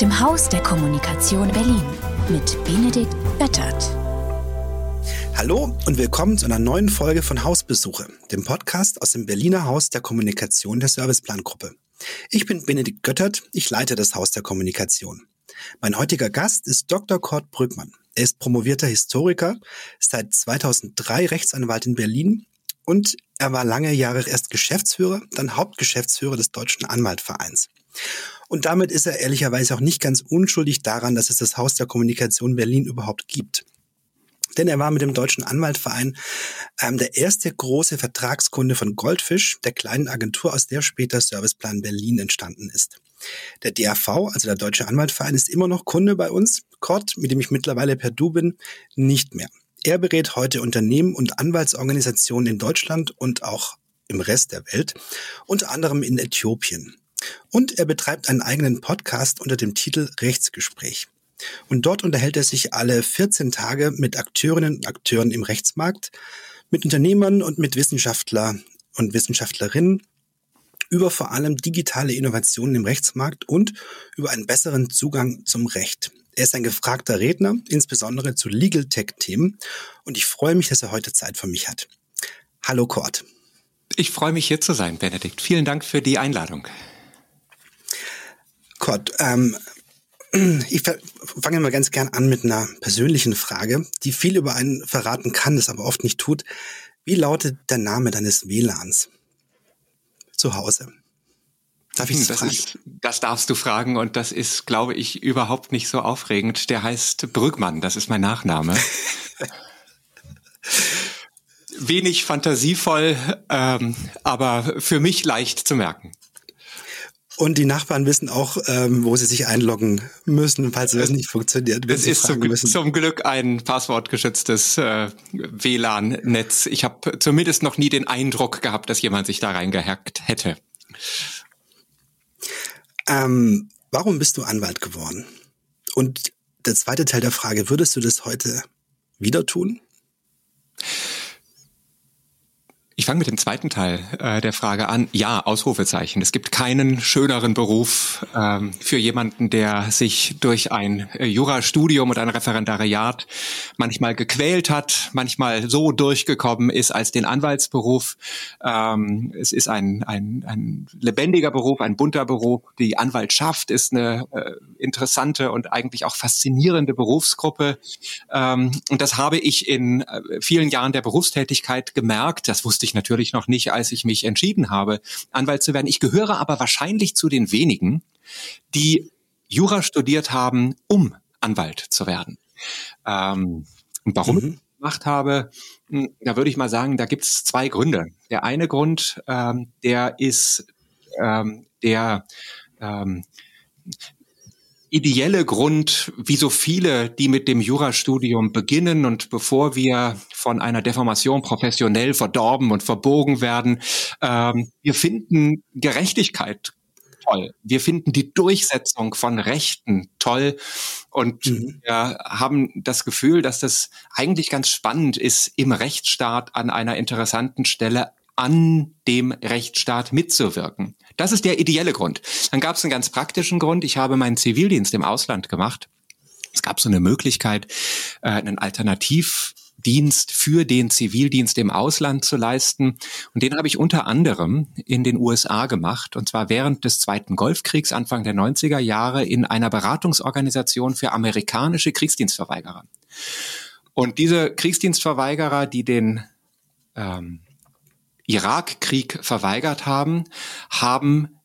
dem Haus der Kommunikation Berlin mit Benedikt Böttert. Hallo und willkommen zu einer neuen Folge von Hausbesuche, dem Podcast aus dem Berliner Haus der Kommunikation der Serviceplangruppe. Ich bin Benedikt Göttert, ich leite das Haus der Kommunikation. Mein heutiger Gast ist Dr. Kurt Brückmann. Er ist promovierter Historiker, seit 2003 Rechtsanwalt in Berlin und er war lange Jahre erst Geschäftsführer, dann Hauptgeschäftsführer des Deutschen Anwaltvereins. Und damit ist er ehrlicherweise auch nicht ganz unschuldig daran, dass es das Haus der Kommunikation Berlin überhaupt gibt. Denn er war mit dem Deutschen Anwaltverein ähm, der erste große Vertragskunde von Goldfisch, der kleinen Agentur, aus der später Serviceplan Berlin entstanden ist. Der DAV, also der Deutsche Anwaltverein, ist immer noch Kunde bei uns. Kurt, mit dem ich mittlerweile per Du bin, nicht mehr. Er berät heute Unternehmen und Anwaltsorganisationen in Deutschland und auch im Rest der Welt, unter anderem in Äthiopien. Und er betreibt einen eigenen Podcast unter dem Titel Rechtsgespräch. Und dort unterhält er sich alle 14 Tage mit Akteurinnen und Akteuren im Rechtsmarkt, mit Unternehmern und mit Wissenschaftler und Wissenschaftlerinnen über vor allem digitale Innovationen im Rechtsmarkt und über einen besseren Zugang zum Recht. Er ist ein gefragter Redner, insbesondere zu Legal Tech-Themen. Und ich freue mich, dass er heute Zeit für mich hat. Hallo Kurt. Ich freue mich hier zu sein, Benedikt. Vielen Dank für die Einladung. Kurt, ähm, ich fange mal ganz gern an mit einer persönlichen Frage, die viel über einen verraten kann, das aber oft nicht tut. Wie lautet der Name deines WLANs zu Hause? Darf ich das, ist, das darfst du fragen und das ist, glaube ich, überhaupt nicht so aufregend. Der heißt Brückmann, das ist mein Nachname. Wenig fantasievoll, ähm, aber für mich leicht zu merken. Und die Nachbarn wissen auch, ähm, wo sie sich einloggen müssen, falls es nicht funktioniert. Es ist zum, zum, Glück ein passwortgeschütztes äh, WLAN-Netz. Ich habe zumindest noch nie den Eindruck gehabt, dass jemand sich da reingehackt hätte. Ähm, warum bist du Anwalt geworden? Und der zweite Teil der Frage, würdest du das heute wieder tun? Fange mit dem zweiten Teil äh, der Frage an. Ja, Ausrufezeichen. Es gibt keinen schöneren Beruf ähm, für jemanden, der sich durch ein äh, Jurastudium und ein Referendariat manchmal gequält hat, manchmal so durchgekommen ist als den Anwaltsberuf. Ähm, es ist ein, ein, ein lebendiger Beruf, ein bunter Beruf. Die Anwaltschaft ist eine äh, interessante und eigentlich auch faszinierende Berufsgruppe. Ähm, und das habe ich in äh, vielen Jahren der Berufstätigkeit gemerkt. Das wusste ich natürlich noch nicht, als ich mich entschieden habe, Anwalt zu werden. Ich gehöre aber wahrscheinlich zu den wenigen, die Jura studiert haben, um Anwalt zu werden. Ähm, und warum mhm. ich gemacht habe, hm, da würde ich mal sagen, da gibt es zwei Gründe. Der eine Grund, ähm, der ist ähm, der ähm, ideelle Grund, wie so viele, die mit dem Jurastudium beginnen und bevor wir von einer Deformation professionell verdorben und verbogen werden, ähm, wir finden Gerechtigkeit toll. Wir finden die Durchsetzung von Rechten toll und mhm. wir haben das Gefühl, dass das eigentlich ganz spannend ist, im Rechtsstaat an einer interessanten Stelle an dem Rechtsstaat mitzuwirken. Das ist der ideelle Grund. Dann gab es einen ganz praktischen Grund. Ich habe meinen Zivildienst im Ausland gemacht. Es gab so eine Möglichkeit, äh, einen Alternativdienst für den Zivildienst im Ausland zu leisten. Und den habe ich unter anderem in den USA gemacht, und zwar während des Zweiten Golfkriegs, Anfang der 90er Jahre, in einer Beratungsorganisation für amerikanische Kriegsdienstverweigerer. Und diese Kriegsdienstverweigerer, die den ähm, Irakkrieg verweigert haben, haben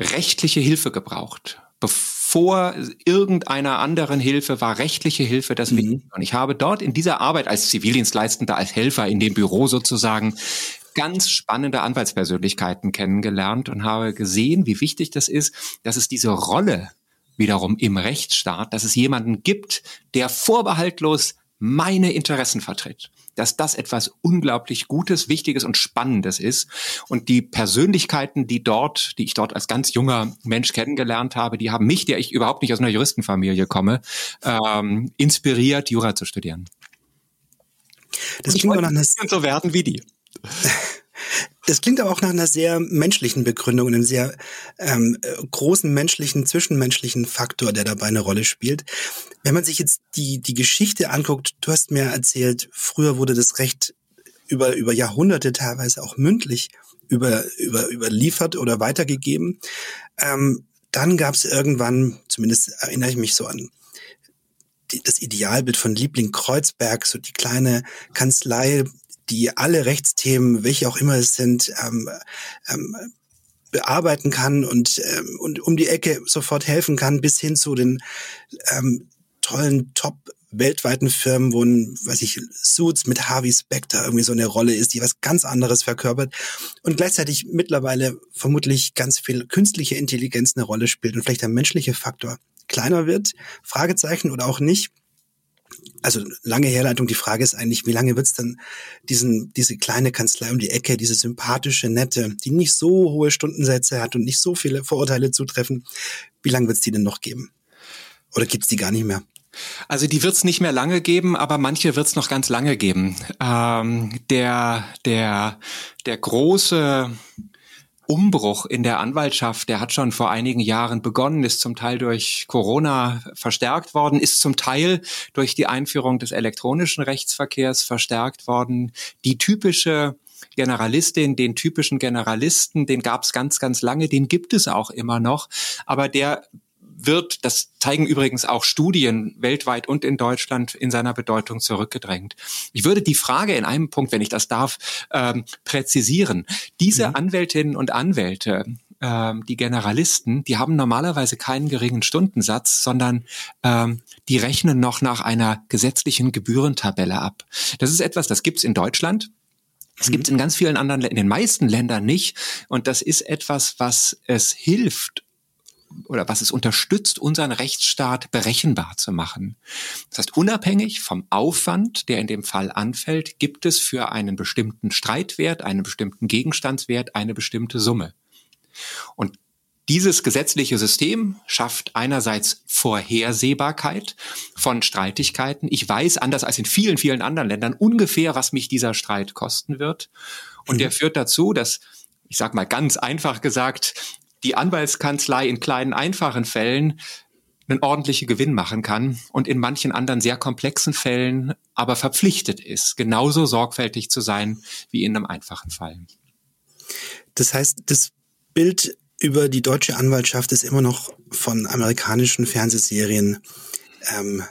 rechtliche Hilfe gebraucht. Bevor irgendeiner anderen Hilfe war rechtliche Hilfe das mhm. Und ich habe dort in dieser Arbeit als Zivildienstleistender, als Helfer in dem Büro sozusagen ganz spannende Anwaltspersönlichkeiten kennengelernt und habe gesehen, wie wichtig das ist, dass es diese Rolle wiederum im Rechtsstaat, dass es jemanden gibt, der vorbehaltlos meine Interessen vertritt dass das etwas unglaublich Gutes, Wichtiges und Spannendes ist. Und die Persönlichkeiten, die dort, die ich dort als ganz junger Mensch kennengelernt habe, die haben mich, der ich überhaupt nicht aus einer Juristenfamilie komme, ähm, inspiriert, Jura zu studieren. Das klingt doch nach einer so werden wie die. Das klingt aber auch nach einer sehr menschlichen Begründung, einem sehr ähm, großen menschlichen, zwischenmenschlichen Faktor, der dabei eine Rolle spielt. Wenn man sich jetzt die, die Geschichte anguckt, du hast mir erzählt, früher wurde das Recht über, über Jahrhunderte teilweise auch mündlich über, über, überliefert oder weitergegeben. Ähm, dann gab es irgendwann, zumindest erinnere ich mich so an die, das Idealbild von Liebling Kreuzberg, so die kleine Kanzlei, die alle Rechtsthemen, welche auch immer es sind, ähm, ähm, bearbeiten kann und, ähm, und um die Ecke sofort helfen kann, bis hin zu den ähm, tollen Top weltweiten Firmen, wo ein, weiß ich, Suits mit Harvey Specter irgendwie so eine Rolle ist, die was ganz anderes verkörpert und gleichzeitig mittlerweile vermutlich ganz viel künstliche Intelligenz eine Rolle spielt und vielleicht der menschliche Faktor kleiner wird, Fragezeichen oder auch nicht also lange Herleitung, die Frage ist eigentlich, wie lange wird es denn diesen, diese kleine Kanzlei um die Ecke, diese sympathische, nette, die nicht so hohe Stundensätze hat und nicht so viele Vorurteile zutreffen, wie lange wird es die denn noch geben? Oder gibt es die gar nicht mehr? Also die wird es nicht mehr lange geben, aber manche wird es noch ganz lange geben. Ähm, der, der, der große Umbruch in der Anwaltschaft, der hat schon vor einigen Jahren begonnen, ist zum Teil durch Corona verstärkt worden, ist zum Teil durch die Einführung des elektronischen Rechtsverkehrs verstärkt worden. Die typische Generalistin, den typischen Generalisten, den gab es ganz, ganz lange, den gibt es auch immer noch, aber der wird, das zeigen übrigens auch Studien weltweit und in Deutschland, in seiner Bedeutung zurückgedrängt. Ich würde die Frage in einem Punkt, wenn ich das darf, ähm, präzisieren. Diese mhm. Anwältinnen und Anwälte, ähm, die Generalisten, die haben normalerweise keinen geringen Stundensatz, sondern ähm, die rechnen noch nach einer gesetzlichen Gebührentabelle ab. Das ist etwas, das gibt's in Deutschland. Das gibt es in ganz vielen anderen, in den meisten Ländern nicht. Und das ist etwas, was es hilft, oder was es unterstützt, unseren Rechtsstaat berechenbar zu machen. Das heißt, unabhängig vom Aufwand, der in dem Fall anfällt, gibt es für einen bestimmten Streitwert, einen bestimmten Gegenstandswert eine bestimmte Summe. Und dieses gesetzliche System schafft einerseits Vorhersehbarkeit von Streitigkeiten. Ich weiß, anders als in vielen, vielen anderen Ländern, ungefähr, was mich dieser Streit kosten wird. Und mhm. der führt dazu, dass ich sage mal ganz einfach gesagt, die Anwaltskanzlei in kleinen, einfachen Fällen einen ordentlichen Gewinn machen kann und in manchen anderen sehr komplexen Fällen aber verpflichtet ist, genauso sorgfältig zu sein wie in einem einfachen Fall. Das heißt, das Bild über die deutsche Anwaltschaft ist immer noch von amerikanischen Fernsehserien ähm,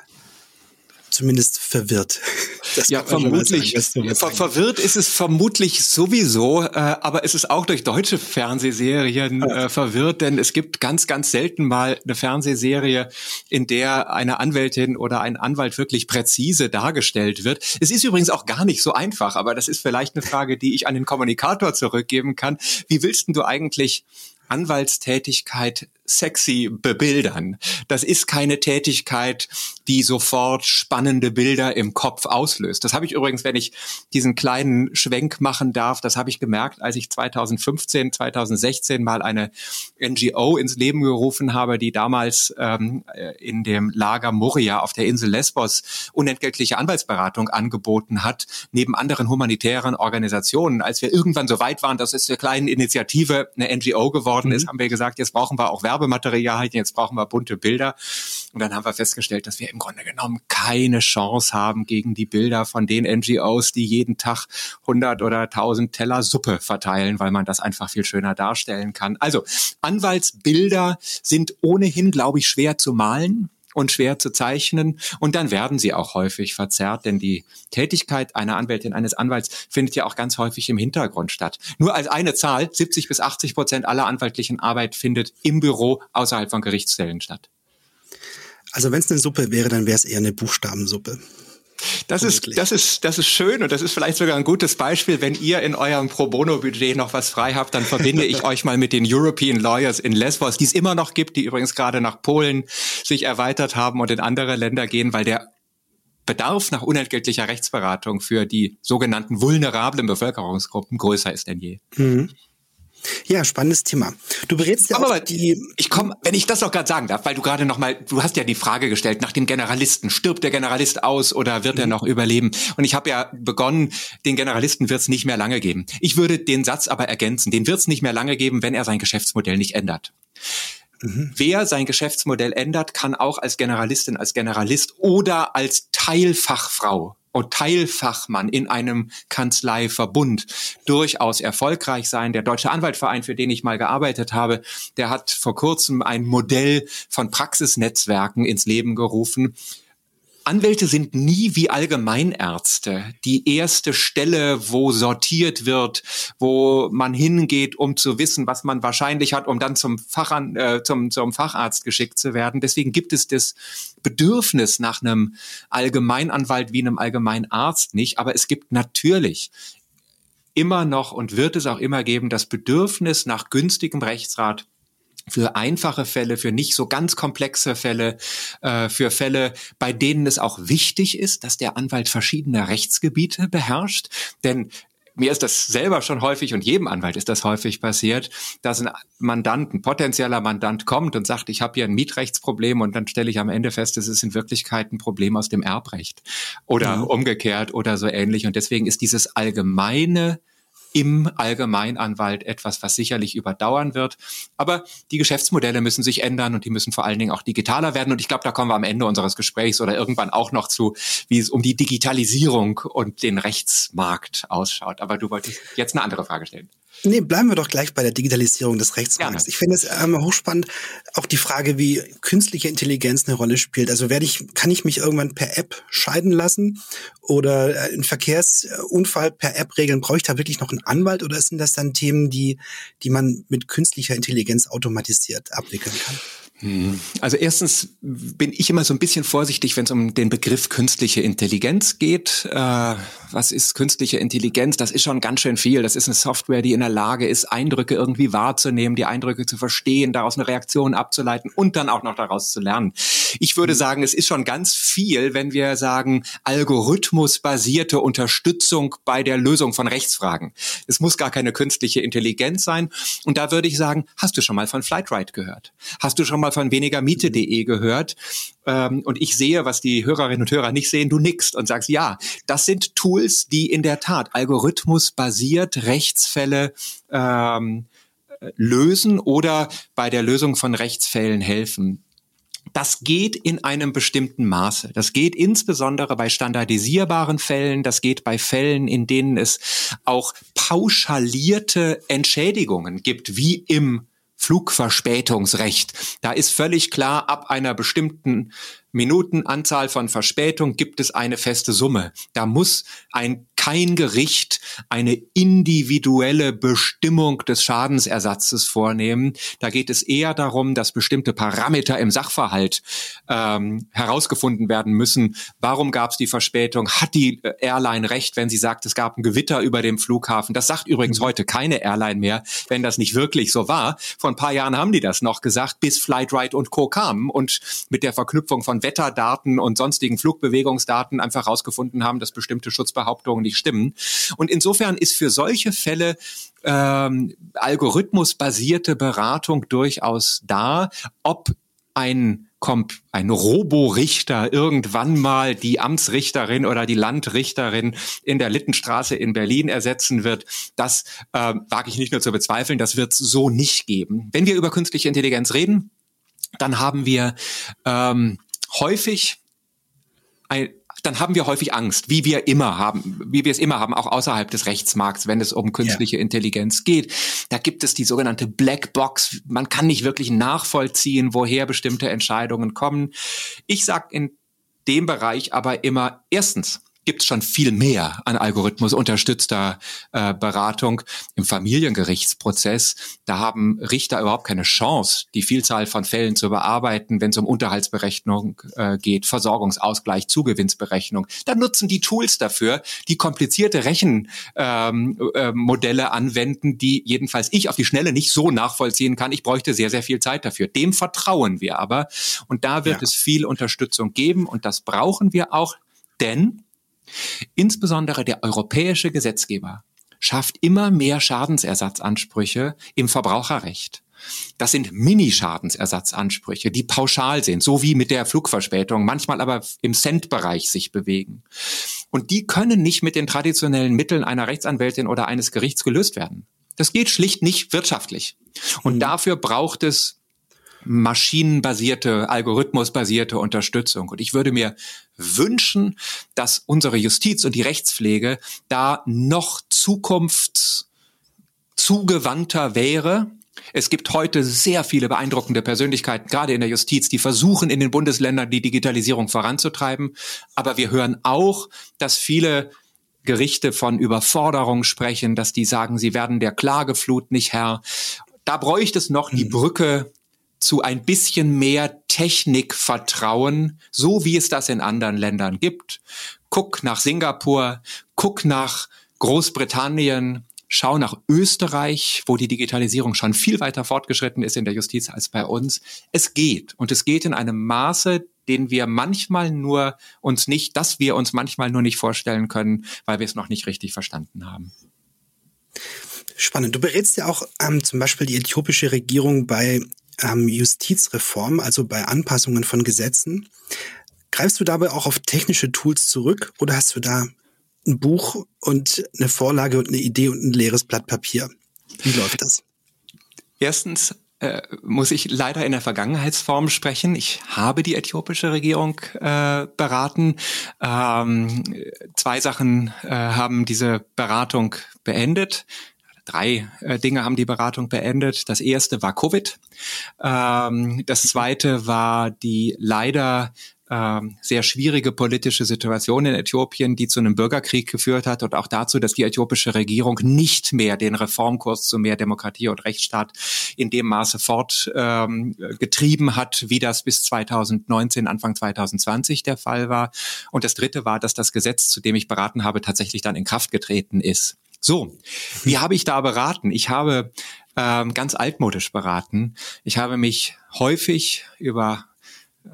zumindest verwirrt. Das ja, vermutlich. Sagen, ver verwirrt ist es vermutlich sowieso, äh, aber es ist auch durch deutsche Fernsehserien äh, verwirrt, denn es gibt ganz, ganz selten mal eine Fernsehserie, in der eine Anwältin oder ein Anwalt wirklich präzise dargestellt wird. Es ist übrigens auch gar nicht so einfach, aber das ist vielleicht eine Frage, die ich an den Kommunikator zurückgeben kann. Wie willst du eigentlich Anwaltstätigkeit sexy bebildern. Das ist keine Tätigkeit, die sofort spannende Bilder im Kopf auslöst. Das habe ich übrigens, wenn ich diesen kleinen Schwenk machen darf, das habe ich gemerkt, als ich 2015, 2016 mal eine NGO ins Leben gerufen habe, die damals ähm, in dem Lager Moria auf der Insel Lesbos unentgeltliche Anwaltsberatung angeboten hat, neben anderen humanitären Organisationen. Als wir irgendwann so weit waren, dass es der kleinen Initiative eine NGO geworden mhm. ist, haben wir gesagt, jetzt brauchen wir auch Werbung Werbematerialien, jetzt brauchen wir bunte Bilder. Und dann haben wir festgestellt, dass wir im Grunde genommen keine Chance haben gegen die Bilder von den NGOs, die jeden Tag 100 oder 1000 Teller Suppe verteilen, weil man das einfach viel schöner darstellen kann. Also Anwaltsbilder sind ohnehin, glaube ich, schwer zu malen und schwer zu zeichnen. Und dann werden sie auch häufig verzerrt, denn die Tätigkeit einer Anwältin, eines Anwalts findet ja auch ganz häufig im Hintergrund statt. Nur als eine Zahl, 70 bis 80 Prozent aller anwaltlichen Arbeit findet im Büro außerhalb von Gerichtszellen statt. Also wenn es eine Suppe wäre, dann wäre es eher eine Buchstabensuppe. Das ist, das ist, das ist schön und das ist vielleicht sogar ein gutes Beispiel. Wenn ihr in eurem Pro Bono Budget noch was frei habt, dann verbinde ich euch mal mit den European Lawyers in Lesbos, die es immer noch gibt, die übrigens gerade nach Polen sich erweitert haben und in andere Länder gehen, weil der Bedarf nach unentgeltlicher Rechtsberatung für die sogenannten vulnerablen Bevölkerungsgruppen größer ist denn je. Mhm. Ja, spannendes Thema. Du berätst ja auch die. Ich komme, wenn ich das noch gerade sagen darf, weil du gerade noch mal, du hast ja die Frage gestellt nach dem Generalisten. Stirbt der Generalist aus oder wird mhm. er noch überleben? Und ich habe ja begonnen, den Generalisten wird es nicht mehr lange geben. Ich würde den Satz aber ergänzen. Den wird es nicht mehr lange geben, wenn er sein Geschäftsmodell nicht ändert. Mhm. Wer sein Geschäftsmodell ändert, kann auch als Generalistin, als Generalist oder als Teilfachfrau Teilfachmann in einem Kanzleiverbund durchaus erfolgreich sein. Der Deutsche Anwaltverein, für den ich mal gearbeitet habe, der hat vor kurzem ein Modell von Praxisnetzwerken ins Leben gerufen, Anwälte sind nie wie Allgemeinärzte die erste Stelle, wo sortiert wird, wo man hingeht, um zu wissen, was man wahrscheinlich hat, um dann zum, Fachan, äh, zum, zum Facharzt geschickt zu werden. Deswegen gibt es das Bedürfnis nach einem Allgemeinanwalt wie einem Allgemeinarzt nicht. Aber es gibt natürlich immer noch und wird es auch immer geben das Bedürfnis nach günstigem Rechtsrat für einfache Fälle, für nicht so ganz komplexe Fälle, äh, für Fälle, bei denen es auch wichtig ist, dass der Anwalt verschiedene Rechtsgebiete beherrscht. Denn mir ist das selber schon häufig und jedem Anwalt ist das häufig passiert, dass ein Mandant, ein potenzieller Mandant kommt und sagt, ich habe hier ein Mietrechtsproblem und dann stelle ich am Ende fest, es ist in Wirklichkeit ein Problem aus dem Erbrecht oder mhm. umgekehrt oder so ähnlich. Und deswegen ist dieses allgemeine im Allgemeinanwalt etwas, was sicherlich überdauern wird. Aber die Geschäftsmodelle müssen sich ändern und die müssen vor allen Dingen auch digitaler werden. Und ich glaube, da kommen wir am Ende unseres Gesprächs oder irgendwann auch noch zu, wie es um die Digitalisierung und den Rechtsmarkt ausschaut. Aber du wolltest jetzt eine andere Frage stellen. Nee, bleiben wir doch gleich bei der Digitalisierung des Rechtsmarkts. Gerne. Ich finde es ähm, hochspannend, auch die Frage, wie künstliche Intelligenz eine Rolle spielt. Also werde ich, kann ich mich irgendwann per App scheiden lassen oder äh, einen Verkehrsunfall per App regeln? Brauche ich da wirklich noch einen Anwalt oder sind das dann Themen, die, die man mit künstlicher Intelligenz automatisiert abwickeln kann? Also erstens bin ich immer so ein bisschen vorsichtig, wenn es um den Begriff künstliche Intelligenz geht. Äh, was ist künstliche Intelligenz? Das ist schon ganz schön viel. Das ist eine Software, die in der Lage ist, Eindrücke irgendwie wahrzunehmen, die Eindrücke zu verstehen, daraus eine Reaktion abzuleiten und dann auch noch daraus zu lernen. Ich würde hm. sagen, es ist schon ganz viel, wenn wir sagen, algorithmusbasierte Unterstützung bei der Lösung von Rechtsfragen. Es muss gar keine künstliche Intelligenz sein. Und da würde ich sagen, hast du schon mal von Flightride gehört? Hast du schon mal mal von wenigermiete.de gehört ähm, und ich sehe, was die Hörerinnen und Hörer nicht sehen, du nickst und sagst, ja, das sind Tools, die in der Tat algorithmusbasiert Rechtsfälle ähm, lösen oder bei der Lösung von Rechtsfällen helfen. Das geht in einem bestimmten Maße. Das geht insbesondere bei standardisierbaren Fällen. Das geht bei Fällen, in denen es auch pauschalierte Entschädigungen gibt, wie im Flugverspätungsrecht. Da ist völlig klar, ab einer bestimmten Minutenanzahl von Verspätung gibt es eine feste Summe. Da muss ein kein Gericht eine individuelle Bestimmung des Schadensersatzes vornehmen. Da geht es eher darum, dass bestimmte Parameter im Sachverhalt ähm, herausgefunden werden müssen. Warum gab es die Verspätung? Hat die äh, Airline recht, wenn sie sagt, es gab ein Gewitter über dem Flughafen? Das sagt übrigens mhm. heute keine Airline mehr, wenn das nicht wirklich so war. Vor ein paar Jahren haben die das noch gesagt, bis Flightride und Co. kamen und mit der Verknüpfung von Wetterdaten und sonstigen Flugbewegungsdaten einfach herausgefunden haben, dass bestimmte Schutzbehauptungen nicht stimmen. Und insofern ist für solche Fälle ähm, algorithmusbasierte Beratung durchaus da, ob ein kommt ein Roborichter irgendwann mal die Amtsrichterin oder die Landrichterin in der Littenstraße in Berlin ersetzen wird, das äh, wage ich nicht nur zu bezweifeln, das wird es so nicht geben. Wenn wir über künstliche Intelligenz reden, dann haben wir ähm, häufig ein, dann haben wir häufig Angst, wie wir immer haben, wie wir es immer haben, auch außerhalb des Rechtsmarkts, wenn es um künstliche ja. Intelligenz geht. Da gibt es die sogenannte Black Box. Man kann nicht wirklich nachvollziehen, woher bestimmte Entscheidungen kommen. Ich sage in dem Bereich aber immer erstens, gibt es schon viel mehr an Algorithmus unterstützter äh, Beratung im Familiengerichtsprozess. Da haben Richter überhaupt keine Chance, die Vielzahl von Fällen zu bearbeiten, wenn es um Unterhaltsberechnung äh, geht, Versorgungsausgleich, Zugewinnsberechnung. Da nutzen die Tools dafür, die komplizierte Rechenmodelle ähm, äh, anwenden, die jedenfalls ich auf die Schnelle nicht so nachvollziehen kann. Ich bräuchte sehr, sehr viel Zeit dafür. Dem vertrauen wir aber. Und da wird ja. es viel Unterstützung geben und das brauchen wir auch, denn Insbesondere der europäische Gesetzgeber schafft immer mehr Schadensersatzansprüche im Verbraucherrecht. Das sind Mini-Schadensersatzansprüche, die pauschal sind, so wie mit der Flugverspätung, manchmal aber im Cent-Bereich sich bewegen. Und die können nicht mit den traditionellen Mitteln einer Rechtsanwältin oder eines Gerichts gelöst werden. Das geht schlicht nicht wirtschaftlich. Und mhm. dafür braucht es maschinenbasierte, algorithmusbasierte Unterstützung. Und ich würde mir wünschen, dass unsere Justiz und die Rechtspflege da noch zukunftszugewandter wäre es gibt heute sehr viele beeindruckende Persönlichkeiten, gerade in der Justiz, die versuchen, in den Bundesländern die Digitalisierung voranzutreiben. Aber wir hören auch, dass viele Gerichte von Überforderung sprechen, dass die sagen, sie werden der Klageflut nicht Herr. Da bräuchte es noch die mhm. Brücke zu ein bisschen mehr Technikvertrauen, so wie es das in anderen Ländern gibt. Guck nach Singapur, guck nach Großbritannien, Schau nach Österreich, wo die Digitalisierung schon viel weiter fortgeschritten ist in der Justiz als bei uns. Es geht und es geht in einem Maße, den wir manchmal nur uns nicht, dass wir uns manchmal nur nicht vorstellen können, weil wir es noch nicht richtig verstanden haben. Spannend. Du berätst ja auch ähm, zum Beispiel die äthiopische Regierung bei ähm, Justizreform, also bei Anpassungen von Gesetzen. Greifst du dabei auch auf technische Tools zurück oder hast du da ein Buch und eine Vorlage und eine Idee und ein leeres Blatt Papier. Wie läuft das? Erstens äh, muss ich leider in der Vergangenheitsform sprechen. Ich habe die äthiopische Regierung äh, beraten. Ähm, zwei Sachen äh, haben diese Beratung beendet. Drei äh, Dinge haben die Beratung beendet. Das erste war Covid. Ähm, das zweite war die leider ähm, sehr schwierige politische Situation in Äthiopien, die zu einem Bürgerkrieg geführt hat und auch dazu, dass die äthiopische Regierung nicht mehr den Reformkurs zu mehr Demokratie und Rechtsstaat in dem Maße fortgetrieben ähm, hat, wie das bis 2019, Anfang 2020 der Fall war. Und das Dritte war, dass das Gesetz, zu dem ich beraten habe, tatsächlich dann in Kraft getreten ist. So, wie habe ich da beraten? Ich habe ähm, ganz altmodisch beraten. Ich habe mich häufig über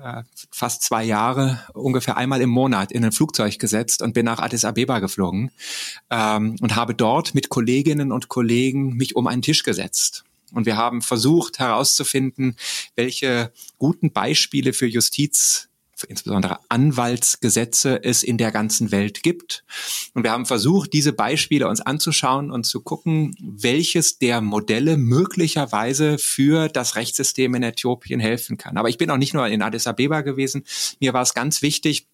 äh, fast zwei Jahre ungefähr einmal im Monat in ein Flugzeug gesetzt und bin nach Addis Abeba geflogen ähm, und habe dort mit Kolleginnen und Kollegen mich um einen Tisch gesetzt. Und wir haben versucht herauszufinden, welche guten Beispiele für Justiz insbesondere Anwaltsgesetze es in der ganzen Welt gibt. Und wir haben versucht, diese Beispiele uns anzuschauen und zu gucken, welches der Modelle möglicherweise für das Rechtssystem in Äthiopien helfen kann. Aber ich bin auch nicht nur in Addis Abeba gewesen. Mir war es ganz wichtig,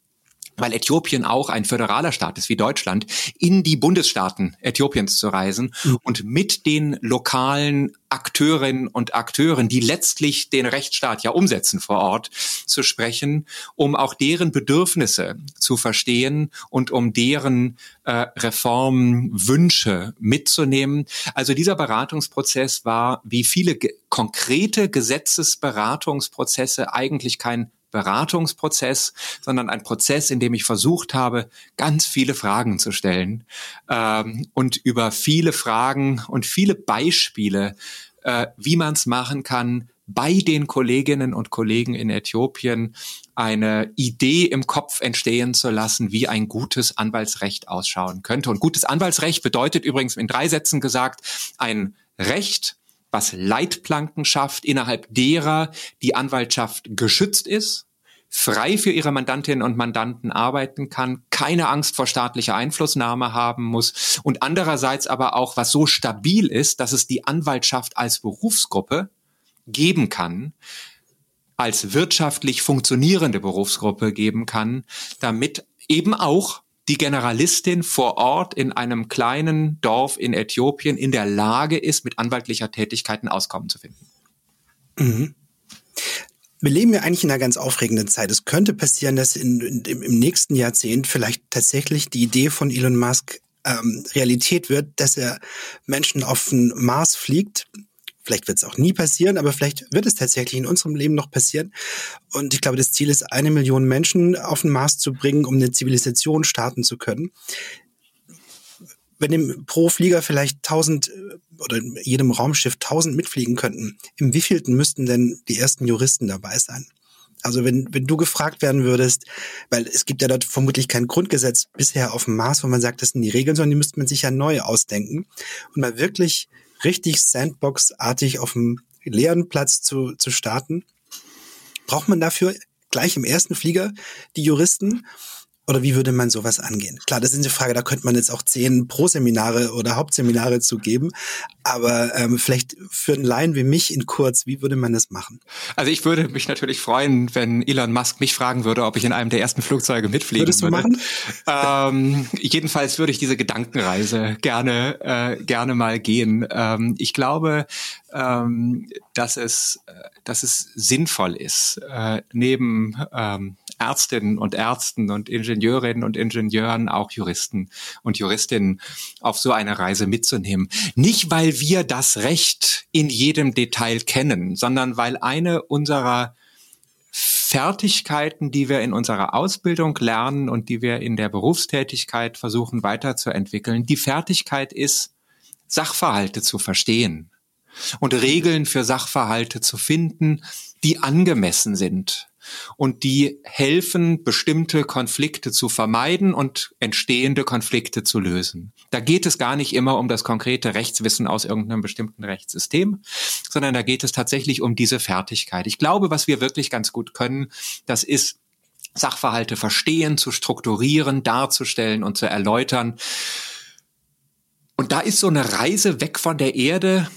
weil Äthiopien auch ein föderaler Staat ist wie Deutschland, in die Bundesstaaten Äthiopiens zu reisen mhm. und mit den lokalen Akteurinnen und Akteuren, die letztlich den Rechtsstaat ja umsetzen vor Ort, zu sprechen, um auch deren Bedürfnisse zu verstehen und um deren äh, Reformwünsche mitzunehmen. Also dieser Beratungsprozess war wie viele ge konkrete Gesetzesberatungsprozesse eigentlich kein Beratungsprozess, sondern ein Prozess, in dem ich versucht habe, ganz viele Fragen zu stellen ähm, und über viele Fragen und viele Beispiele, äh, wie man es machen kann, bei den Kolleginnen und Kollegen in Äthiopien eine Idee im Kopf entstehen zu lassen, wie ein gutes Anwaltsrecht ausschauen könnte. Und gutes Anwaltsrecht bedeutet übrigens in drei Sätzen gesagt, ein Recht, was Leitplanken schafft, innerhalb derer die Anwaltschaft geschützt ist, frei für ihre Mandantinnen und Mandanten arbeiten kann, keine Angst vor staatlicher Einflussnahme haben muss und andererseits aber auch, was so stabil ist, dass es die Anwaltschaft als Berufsgruppe geben kann, als wirtschaftlich funktionierende Berufsgruppe geben kann, damit eben auch die Generalistin vor Ort in einem kleinen Dorf in Äthiopien in der Lage ist, mit anwaltlicher Tätigkeiten Auskommen zu finden. Mhm. Wir leben ja eigentlich in einer ganz aufregenden Zeit. Es könnte passieren, dass in, in, im nächsten Jahrzehnt vielleicht tatsächlich die Idee von Elon Musk ähm, Realität wird, dass er Menschen auf den Mars fliegt Vielleicht wird es auch nie passieren, aber vielleicht wird es tatsächlich in unserem Leben noch passieren. Und ich glaube, das Ziel ist, eine Million Menschen auf den Mars zu bringen, um eine Zivilisation starten zu können. Wenn im pro Flieger vielleicht tausend oder in jedem Raumschiff tausend mitfliegen könnten, im wievielten müssten denn die ersten Juristen dabei sein? Also wenn, wenn du gefragt werden würdest, weil es gibt ja dort vermutlich kein Grundgesetz bisher auf dem Mars, wo man sagt, das sind die Regeln, sondern die müsste man sich ja neu ausdenken und mal wirklich richtig Sandbox-artig auf dem leeren Platz zu, zu starten. Braucht man dafür gleich im ersten Flieger die Juristen oder wie würde man sowas angehen? Klar, das ist eine Frage, da könnte man jetzt auch zehn Pro-Seminare oder Hauptseminare zu geben. Aber ähm, vielleicht für einen Laien wie mich in kurz, wie würde man das machen? Also ich würde mich natürlich freuen, wenn Elon Musk mich fragen würde, ob ich in einem der ersten Flugzeuge mitfliegen Würdest würde. Würdest du machen? Ähm, jedenfalls würde ich diese Gedankenreise gerne, äh, gerne mal gehen. Ähm, ich glaube, ähm, dass es, äh, dass es sinnvoll ist, äh, neben ähm, Ärztinnen und Ärzten und Ingenieurinnen und Ingenieuren auch Juristen und Juristinnen auf so eine Reise mitzunehmen. Nicht, weil wir das Recht in jedem Detail kennen, sondern weil eine unserer Fertigkeiten, die wir in unserer Ausbildung lernen und die wir in der Berufstätigkeit versuchen weiterzuentwickeln, die Fertigkeit ist, Sachverhalte zu verstehen und Regeln für Sachverhalte zu finden, die angemessen sind und die helfen, bestimmte Konflikte zu vermeiden und entstehende Konflikte zu lösen. Da geht es gar nicht immer um das konkrete Rechtswissen aus irgendeinem bestimmten Rechtssystem, sondern da geht es tatsächlich um diese Fertigkeit. Ich glaube, was wir wirklich ganz gut können, das ist Sachverhalte verstehen, zu strukturieren, darzustellen und zu erläutern. Und da ist so eine Reise weg von der Erde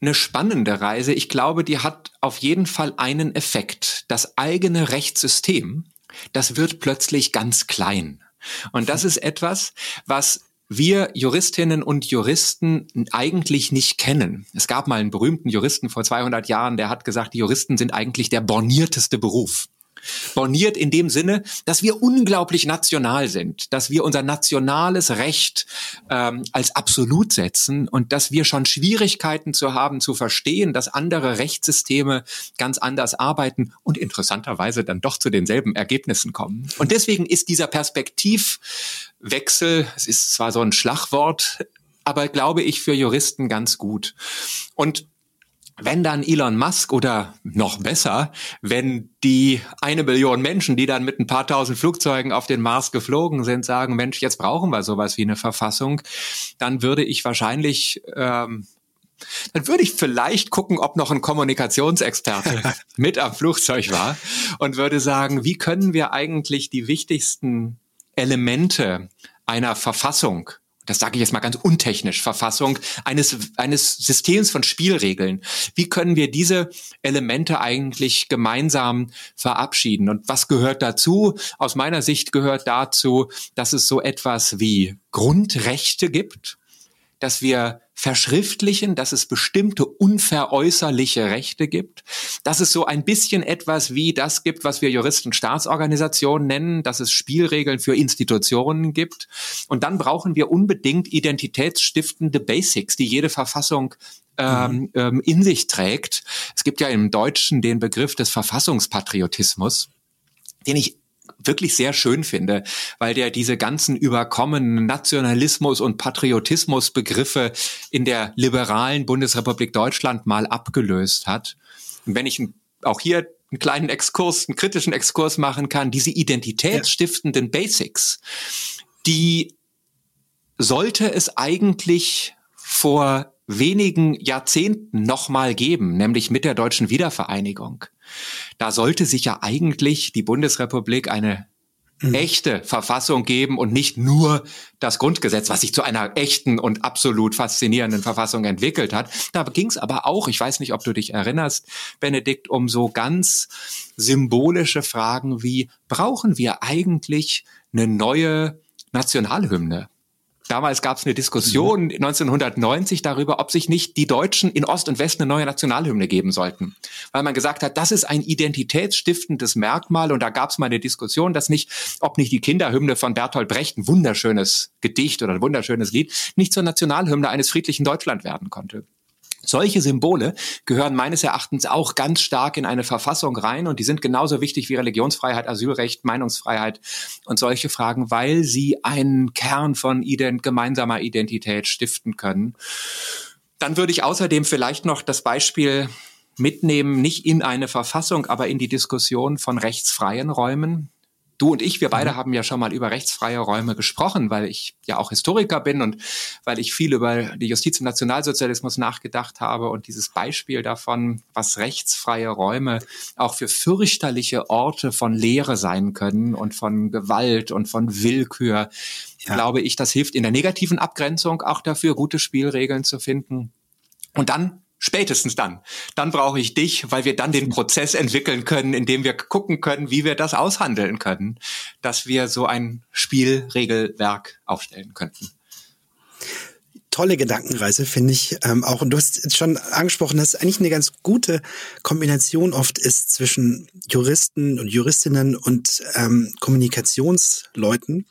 eine spannende Reise. Ich glaube, die hat auf jeden Fall einen Effekt. Das eigene Rechtssystem, das wird plötzlich ganz klein. Und das ist etwas, was wir Juristinnen und Juristen eigentlich nicht kennen. Es gab mal einen berühmten Juristen vor 200 Jahren, der hat gesagt, die Juristen sind eigentlich der bornierteste Beruf. Borniert in dem Sinne, dass wir unglaublich national sind, dass wir unser nationales Recht ähm, als absolut setzen und dass wir schon Schwierigkeiten zu haben, zu verstehen, dass andere Rechtssysteme ganz anders arbeiten und interessanterweise dann doch zu denselben Ergebnissen kommen. Und deswegen ist dieser Perspektivwechsel, es ist zwar so ein Schlagwort, aber glaube ich für Juristen ganz gut. Und wenn dann Elon Musk oder noch besser, wenn die eine Million Menschen, die dann mit ein paar tausend Flugzeugen auf den Mars geflogen sind, sagen, Mensch, jetzt brauchen wir sowas wie eine Verfassung, dann würde ich wahrscheinlich ähm, dann würde ich vielleicht gucken, ob noch ein Kommunikationsexperte mit am Flugzeug war und würde sagen, wie können wir eigentlich die wichtigsten Elemente einer Verfassung das sage ich jetzt mal ganz untechnisch, Verfassung eines, eines Systems von Spielregeln. Wie können wir diese Elemente eigentlich gemeinsam verabschieden? Und was gehört dazu? Aus meiner Sicht gehört dazu, dass es so etwas wie Grundrechte gibt, dass wir verschriftlichen, dass es bestimmte unveräußerliche Rechte gibt, dass es so ein bisschen etwas wie das gibt, was wir Juristen Staatsorganisationen nennen, dass es Spielregeln für Institutionen gibt. Und dann brauchen wir unbedingt identitätsstiftende Basics, die jede Verfassung ähm, mhm. ähm, in sich trägt. Es gibt ja im Deutschen den Begriff des Verfassungspatriotismus, den ich wirklich sehr schön finde, weil der diese ganzen überkommenen Nationalismus und Patriotismus Begriffe in der liberalen Bundesrepublik Deutschland mal abgelöst hat. Und wenn ich auch hier einen kleinen Exkurs, einen kritischen Exkurs machen kann, diese identitätsstiftenden Basics, die sollte es eigentlich vor wenigen Jahrzehnten nochmal geben, nämlich mit der deutschen Wiedervereinigung. Da sollte sich ja eigentlich die Bundesrepublik eine mhm. echte Verfassung geben und nicht nur das Grundgesetz, was sich zu einer echten und absolut faszinierenden Verfassung entwickelt hat. Da ging es aber auch, ich weiß nicht, ob du dich erinnerst, Benedikt, um so ganz symbolische Fragen wie, brauchen wir eigentlich eine neue Nationalhymne? Damals gab es eine Diskussion mhm. 1990 darüber, ob sich nicht die Deutschen in Ost und West eine neue Nationalhymne geben sollten. Weil man gesagt hat, das ist ein identitätsstiftendes Merkmal und da gab es mal eine Diskussion, dass nicht, ob nicht die Kinderhymne von Bertolt Brecht, ein wunderschönes Gedicht oder ein wunderschönes Lied, nicht zur Nationalhymne eines friedlichen Deutschland werden konnte. Solche Symbole gehören meines Erachtens auch ganz stark in eine Verfassung rein und die sind genauso wichtig wie Religionsfreiheit, Asylrecht, Meinungsfreiheit und solche Fragen, weil sie einen Kern von ident gemeinsamer Identität stiften können. Dann würde ich außerdem vielleicht noch das Beispiel mitnehmen, nicht in eine Verfassung, aber in die Diskussion von rechtsfreien Räumen. Du und ich, wir beide mhm. haben ja schon mal über rechtsfreie Räume gesprochen, weil ich ja auch Historiker bin und weil ich viel über die Justiz im Nationalsozialismus nachgedacht habe und dieses Beispiel davon, was rechtsfreie Räume auch für fürchterliche Orte von Leere sein können und von Gewalt und von Willkür, ja. glaube ich, das hilft in der negativen Abgrenzung auch dafür, gute Spielregeln zu finden. Und dann Spätestens dann. Dann brauche ich dich, weil wir dann den Prozess entwickeln können, in dem wir gucken können, wie wir das aushandeln können, dass wir so ein Spielregelwerk aufstellen könnten tolle Gedankenreise, finde ich ähm, auch. Und du hast schon angesprochen, dass eigentlich eine ganz gute Kombination oft ist zwischen Juristen und Juristinnen und ähm, Kommunikationsleuten.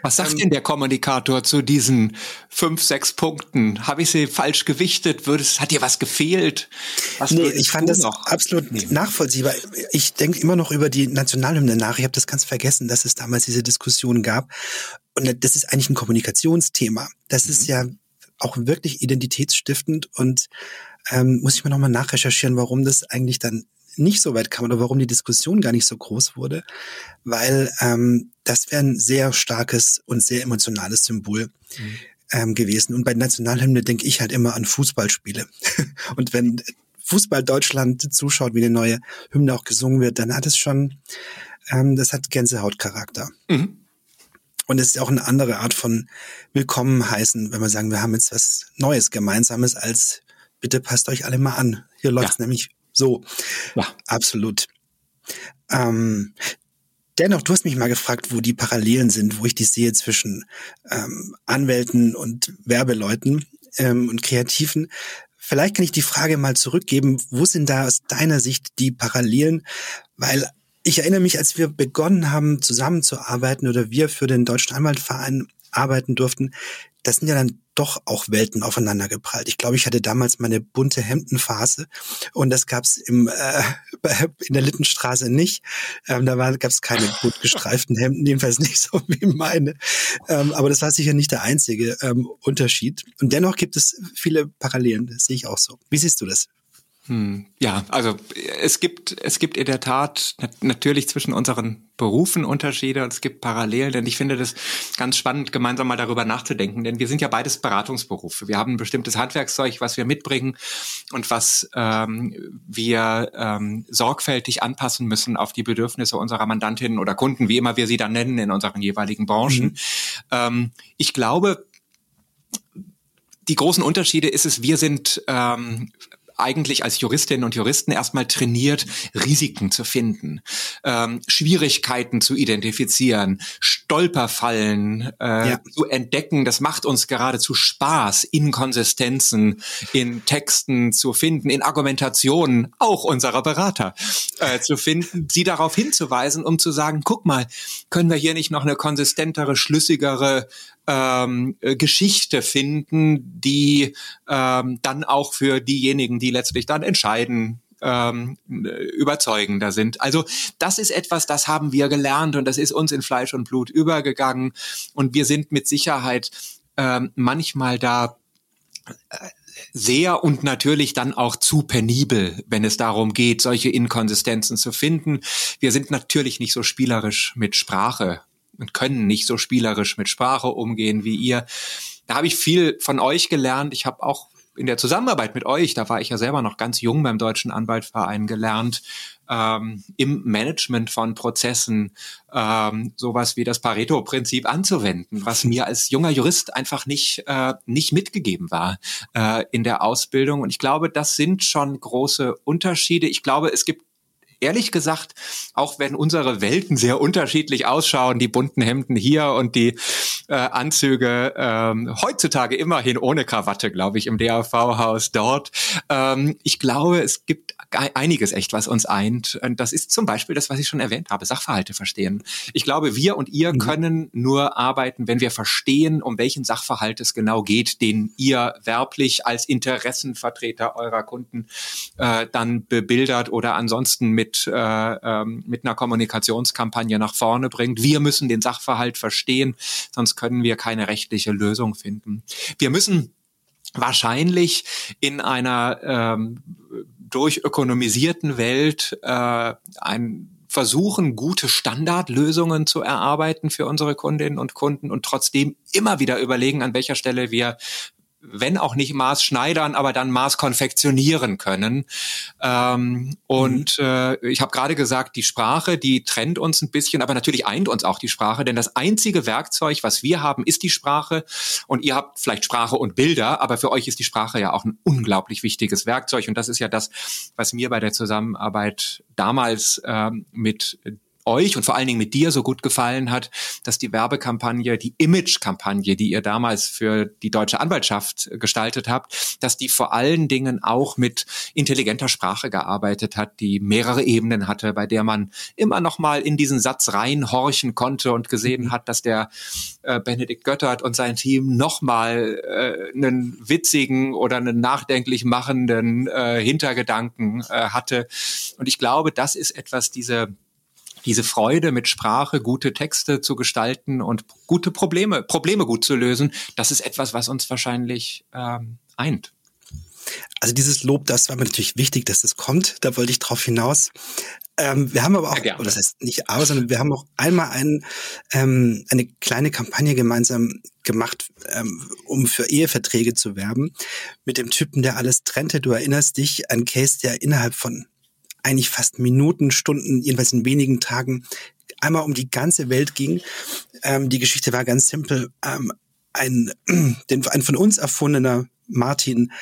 Was sagt ähm, denn der Kommunikator zu diesen fünf, sechs Punkten? Habe ich sie falsch gewichtet? Würdest, hat dir was gefehlt? Was nee, ich fand das noch absolut nehmen? nachvollziehbar. Ich denke immer noch über die Nationalhymne nach. Ich habe das ganz vergessen, dass es damals diese Diskussion gab. Und das ist eigentlich ein Kommunikationsthema. Das mhm. ist ja auch wirklich identitätsstiftend und ähm, muss ich mir nochmal nachrecherchieren, warum das eigentlich dann nicht so weit kam oder warum die Diskussion gar nicht so groß wurde, weil ähm, das wäre ein sehr starkes und sehr emotionales Symbol mhm. ähm, gewesen. Und bei Nationalhymne denke ich halt immer an Fußballspiele. und wenn Fußball Deutschland zuschaut, wie eine neue Hymne auch gesungen wird, dann hat es schon, ähm, das hat Gänsehautcharakter. Mhm. Und es ist auch eine andere Art von Willkommen heißen, wenn wir sagen, wir haben jetzt was Neues, Gemeinsames, als bitte passt euch alle mal an. Hier läuft's ja. nämlich so. Ja. Absolut. Ähm, dennoch, du hast mich mal gefragt, wo die Parallelen sind, wo ich die sehe zwischen ähm, Anwälten und Werbeleuten ähm, und Kreativen. Vielleicht kann ich die Frage mal zurückgeben, wo sind da aus deiner Sicht die Parallelen? Weil ich erinnere mich, als wir begonnen haben, zusammenzuarbeiten oder wir für den Deutschen Anwaltverein arbeiten durften, das sind ja dann doch auch Welten aufeinander geprallt. Ich glaube, ich hatte damals meine bunte Hemdenphase und das gab's im äh, in der Littenstraße nicht. Ähm, da gab es keine bunt gestreiften Hemden, jedenfalls nicht so wie meine. Ähm, aber das war sicher nicht der einzige ähm, Unterschied. Und dennoch gibt es viele Parallelen. Das sehe ich auch so. Wie siehst du das? Hm, ja, also es gibt es gibt in der Tat natürlich zwischen unseren Berufen Unterschiede und es gibt Parallelen, denn ich finde das ganz spannend, gemeinsam mal darüber nachzudenken, denn wir sind ja beides Beratungsberufe. Wir haben ein bestimmtes Handwerkszeug, was wir mitbringen und was ähm, wir ähm, sorgfältig anpassen müssen auf die Bedürfnisse unserer Mandantinnen oder Kunden, wie immer wir sie dann nennen in unseren jeweiligen Branchen. Mhm. Ähm, ich glaube, die großen Unterschiede ist es, wir sind ähm, eigentlich als Juristinnen und Juristen erstmal trainiert, Risiken zu finden, ähm, Schwierigkeiten zu identifizieren, Stolperfallen äh, ja. zu entdecken. Das macht uns geradezu Spaß, Inkonsistenzen in Texten zu finden, in Argumentationen auch unserer Berater äh, zu finden, sie darauf hinzuweisen, um zu sagen, guck mal, können wir hier nicht noch eine konsistentere, schlüssigere ähm, äh, Geschichte finden, die ähm, dann auch für diejenigen, die letztlich dann entscheiden, ähm, überzeugender sind. Also das ist etwas, das haben wir gelernt und das ist uns in Fleisch und Blut übergegangen und wir sind mit Sicherheit ähm, manchmal da äh, sehr und natürlich dann auch zu penibel, wenn es darum geht, solche Inkonsistenzen zu finden. Wir sind natürlich nicht so spielerisch mit Sprache und können nicht so spielerisch mit Sprache umgehen wie ihr. Da habe ich viel von euch gelernt. Ich habe auch in der Zusammenarbeit mit euch, da war ich ja selber noch ganz jung beim Deutschen Anwaltverein gelernt, ähm, im Management von Prozessen ähm, sowas wie das Pareto-Prinzip anzuwenden, was mir als junger Jurist einfach nicht, äh, nicht mitgegeben war äh, in der Ausbildung. Und ich glaube, das sind schon große Unterschiede. Ich glaube, es gibt ehrlich gesagt, auch wenn unsere Welten sehr unterschiedlich ausschauen, die bunten Hemden hier und die äh, Anzüge ähm, heutzutage immerhin ohne Krawatte, glaube ich, im DAV-Haus dort. Ähm, ich glaube, es gibt einiges echt, was uns eint. Und das ist zum Beispiel das, was ich schon erwähnt habe, Sachverhalte verstehen. Ich glaube, wir und ihr mhm. können nur arbeiten, wenn wir verstehen, um welchen Sachverhalt es genau geht, den ihr werblich als Interessenvertreter eurer Kunden äh, dann bebildert oder ansonsten mit mit, äh, ähm, mit einer Kommunikationskampagne nach vorne bringt. Wir müssen den Sachverhalt verstehen, sonst können wir keine rechtliche Lösung finden. Wir müssen wahrscheinlich in einer ähm, durchökonomisierten Welt äh, ein versuchen, gute Standardlösungen zu erarbeiten für unsere Kundinnen und Kunden und trotzdem immer wieder überlegen, an welcher Stelle wir wenn auch nicht Maß schneidern, aber dann Maß konfektionieren können. Ähm, und mhm. äh, ich habe gerade gesagt, die Sprache, die trennt uns ein bisschen, aber natürlich eint uns auch die Sprache, denn das einzige Werkzeug, was wir haben, ist die Sprache. Und ihr habt vielleicht Sprache und Bilder, aber für euch ist die Sprache ja auch ein unglaublich wichtiges Werkzeug. Und das ist ja das, was mir bei der Zusammenarbeit damals ähm, mit euch und vor allen Dingen mit dir so gut gefallen hat, dass die Werbekampagne, die Image-Kampagne, die ihr damals für die deutsche Anwaltschaft gestaltet habt, dass die vor allen Dingen auch mit intelligenter Sprache gearbeitet hat, die mehrere Ebenen hatte, bei der man immer noch mal in diesen Satz reinhorchen konnte und gesehen mhm. hat, dass der äh, Benedikt Göttert und sein Team noch mal äh, einen witzigen oder einen nachdenklich machenden äh, Hintergedanken äh, hatte. Und ich glaube, das ist etwas, diese diese Freude mit Sprache, gute Texte zu gestalten und gute Probleme, Probleme gut zu lösen, das ist etwas, was uns wahrscheinlich ähm, eint. Also dieses Lob, das war mir natürlich wichtig, dass es kommt. Da wollte ich drauf hinaus. Ähm, wir haben aber auch, ja, das heißt nicht aber, sondern wir haben auch einmal ein, ähm, eine kleine Kampagne gemeinsam gemacht, ähm, um für Eheverträge zu werben, mit dem Typen, der alles trennte. Du erinnerst dich, ein Case, der innerhalb von eigentlich fast Minuten, Stunden, jedenfalls in wenigen Tagen einmal um die ganze Welt ging. Ähm, die Geschichte war ganz simpel. Ähm, ein, den, ein von uns erfundener Martin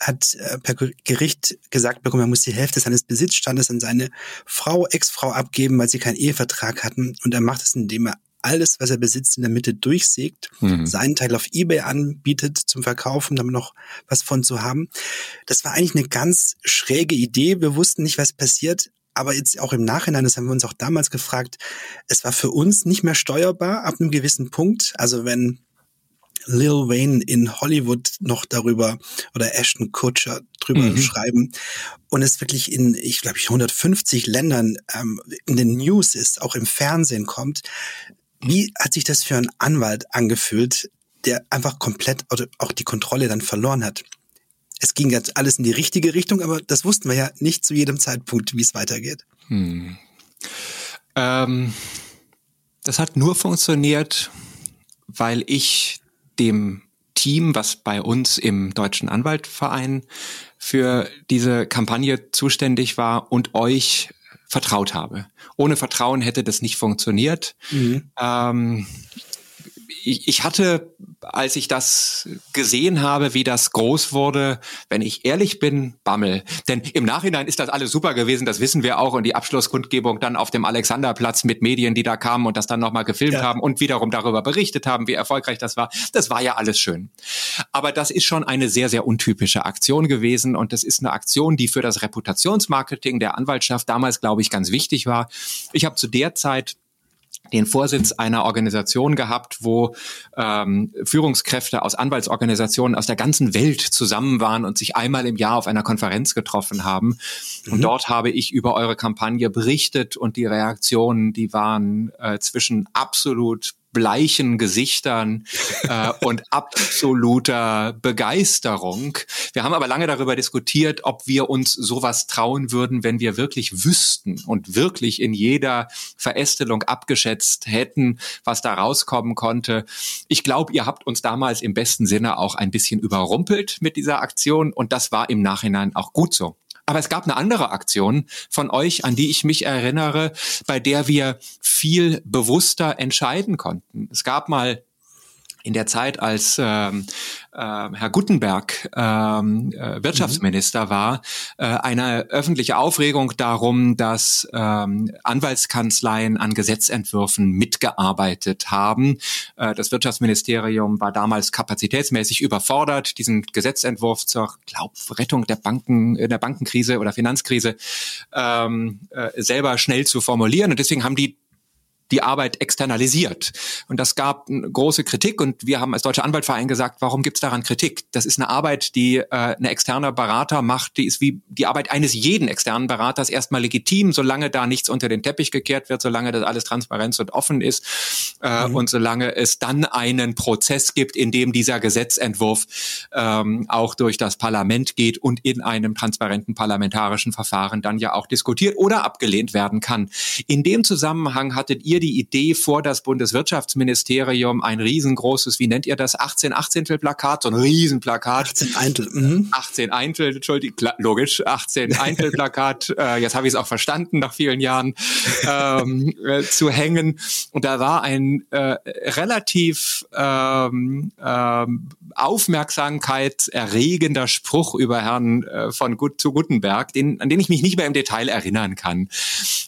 hat äh, per Gericht gesagt bekommen, er muss die Hälfte seines Besitzstandes an seine Frau, Ex-Frau abgeben, weil sie keinen Ehevertrag hatten. Und er macht es, indem er alles, was er besitzt, in der Mitte durchsägt, mhm. seinen Teil auf Ebay anbietet zum Verkaufen, damit noch was von zu haben. Das war eigentlich eine ganz schräge Idee. Wir wussten nicht, was passiert. Aber jetzt auch im Nachhinein, das haben wir uns auch damals gefragt, es war für uns nicht mehr steuerbar ab einem gewissen Punkt. Also wenn Lil Wayne in Hollywood noch darüber oder Ashton Kutcher drüber mhm. schreiben und es wirklich in, ich glaube, 150 Ländern ähm, in den News ist, auch im Fernsehen kommt, wie hat sich das für einen Anwalt angefühlt, der einfach komplett auch die Kontrolle dann verloren hat? Es ging jetzt alles in die richtige Richtung, aber das wussten wir ja nicht zu jedem Zeitpunkt, wie es weitergeht. Hm. Ähm, das hat nur funktioniert, weil ich dem Team, was bei uns im Deutschen Anwaltverein für diese Kampagne zuständig war und euch vertraut habe. Ohne Vertrauen hätte das nicht funktioniert. Mhm. Ähm, ich, ich hatte, als ich das gesehen habe, wie das groß wurde, wenn ich ehrlich bin, Bammel. Denn im Nachhinein ist das alles super gewesen, das wissen wir auch. Und die Abschlusskundgebung dann auf dem Alexanderplatz mit Medien, die da kamen und das dann nochmal gefilmt ja. haben und wiederum darüber berichtet haben, wie erfolgreich das war. Das war ja alles schön. Aber das ist schon eine sehr, sehr untypische Aktion gewesen. Und das ist eine Aktion, die für das Reputationsmarketing der Anwaltschaft damals, glaube ich, ganz wichtig war. Ich habe zu der Zeit den Vorsitz einer Organisation gehabt, wo ähm, Führungskräfte aus Anwaltsorganisationen aus der ganzen Welt zusammen waren und sich einmal im Jahr auf einer Konferenz getroffen haben. Mhm. Und dort habe ich über eure Kampagne berichtet und die Reaktionen, die waren äh, zwischen absolut bleichen Gesichtern äh, und absoluter Begeisterung. Wir haben aber lange darüber diskutiert, ob wir uns sowas trauen würden, wenn wir wirklich wüssten und wirklich in jeder Verästelung abgeschätzt hätten, was da rauskommen konnte. Ich glaube, ihr habt uns damals im besten Sinne auch ein bisschen überrumpelt mit dieser Aktion und das war im Nachhinein auch gut so. Aber es gab eine andere Aktion von euch, an die ich mich erinnere, bei der wir viel bewusster entscheiden konnten. Es gab mal in der Zeit, als ähm, äh, Herr Gutenberg ähm, äh, Wirtschaftsminister mhm. war, äh, eine öffentliche Aufregung darum, dass ähm, Anwaltskanzleien an Gesetzentwürfen mitgearbeitet haben. Äh, das Wirtschaftsministerium war damals kapazitätsmäßig überfordert, diesen Gesetzentwurf zur glaub, Rettung der Banken, in der Bankenkrise oder Finanzkrise ähm, selber schnell zu formulieren. Und deswegen haben die die Arbeit externalisiert. Und das gab große Kritik und wir haben als Deutscher Anwaltverein gesagt, warum gibt es daran Kritik? Das ist eine Arbeit, die äh, eine externe Berater macht, die ist wie die Arbeit eines jeden externen Beraters erstmal legitim, solange da nichts unter den Teppich gekehrt wird, solange das alles transparent und offen ist äh, mhm. und solange es dann einen Prozess gibt, in dem dieser Gesetzentwurf ähm, auch durch das Parlament geht und in einem transparenten parlamentarischen Verfahren dann ja auch diskutiert oder abgelehnt werden kann. In dem Zusammenhang hattet ihr die Idee vor das Bundeswirtschaftsministerium ein riesengroßes, wie nennt ihr das, 18 18 Plakat, so ein Riesenplakat. 18 Eintel. Mhm. 18 Eintel, Entschuldigung, logisch, 18 Eintelplakat, äh, jetzt habe ich es auch verstanden nach vielen Jahren, ähm, äh, zu hängen. Und da war ein äh, relativ ähm, ähm, aufmerksamkeitserregender Spruch über Herrn äh, von Gut zu Gutenberg, den, an den ich mich nicht mehr im Detail erinnern kann.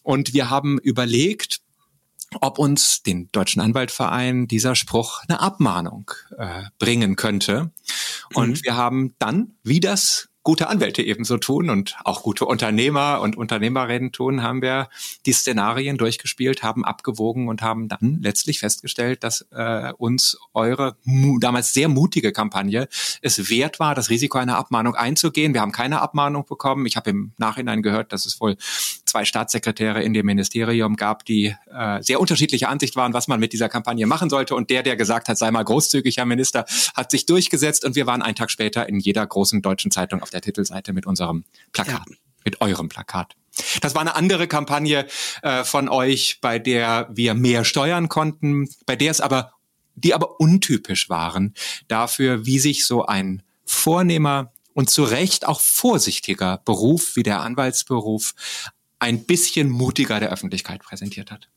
Und wir haben überlegt, ob uns den Deutschen Anwaltverein dieser Spruch eine Abmahnung äh, bringen könnte. Und mhm. wir haben dann, wie das gute Anwälte ebenso tun und auch gute Unternehmer und Unternehmerinnen tun, haben wir die Szenarien durchgespielt, haben abgewogen und haben dann letztlich festgestellt, dass äh, uns eure damals sehr mutige Kampagne es wert war, das Risiko einer Abmahnung einzugehen. Wir haben keine Abmahnung bekommen. Ich habe im Nachhinein gehört, dass es wohl zwei Staatssekretäre in dem Ministerium gab, die äh, sehr unterschiedliche Ansicht waren, was man mit dieser Kampagne machen sollte. Und der, der gesagt hat, sei mal großzügig, Herr Minister, hat sich durchgesetzt und wir waren einen Tag später in jeder großen deutschen Zeitung auf der Titelseite mit unserem Plakat, ja. mit eurem Plakat. Das war eine andere Kampagne äh, von euch, bei der wir mehr steuern konnten, bei der es aber, die aber untypisch waren dafür, wie sich so ein vornehmer und zu Recht auch vorsichtiger Beruf wie der Anwaltsberuf ein bisschen mutiger der Öffentlichkeit präsentiert hat.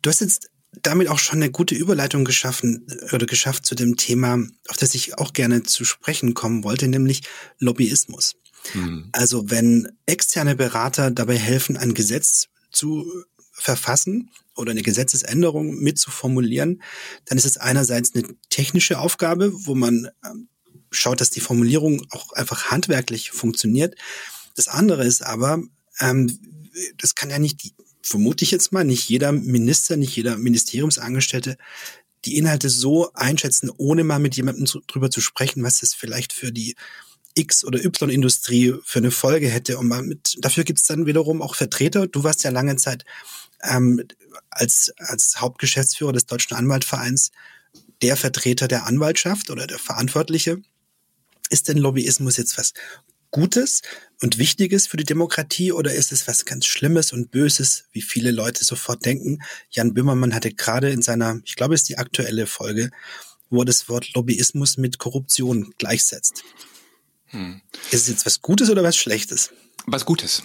Du hast jetzt damit auch schon eine gute Überleitung geschaffen oder geschafft zu dem Thema, auf das ich auch gerne zu sprechen kommen wollte, nämlich Lobbyismus. Mhm. Also wenn externe Berater dabei helfen, ein Gesetz zu verfassen oder eine Gesetzesänderung mitzuformulieren, dann ist es einerseits eine technische Aufgabe, wo man ähm, schaut, dass die Formulierung auch einfach handwerklich funktioniert. Das andere ist aber, ähm, das kann ja nicht, vermute ich jetzt mal, nicht jeder Minister, nicht jeder Ministeriumsangestellte die Inhalte so einschätzen, ohne mal mit jemandem zu, drüber zu sprechen, was das vielleicht für die X- oder Y-Industrie für eine Folge hätte. Und mit, dafür gibt es dann wiederum auch Vertreter. Du warst ja lange Zeit ähm, als, als Hauptgeschäftsführer des Deutschen Anwaltvereins der Vertreter der Anwaltschaft oder der Verantwortliche. Ist denn Lobbyismus jetzt was Gutes und Wichtiges für die Demokratie oder ist es was ganz Schlimmes und Böses, wie viele Leute sofort denken? Jan Böhmermann hatte gerade in seiner, ich glaube, es ist die aktuelle Folge, wo er das Wort Lobbyismus mit Korruption gleichsetzt. Hm. Ist es jetzt was Gutes oder was Schlechtes? Was Gutes.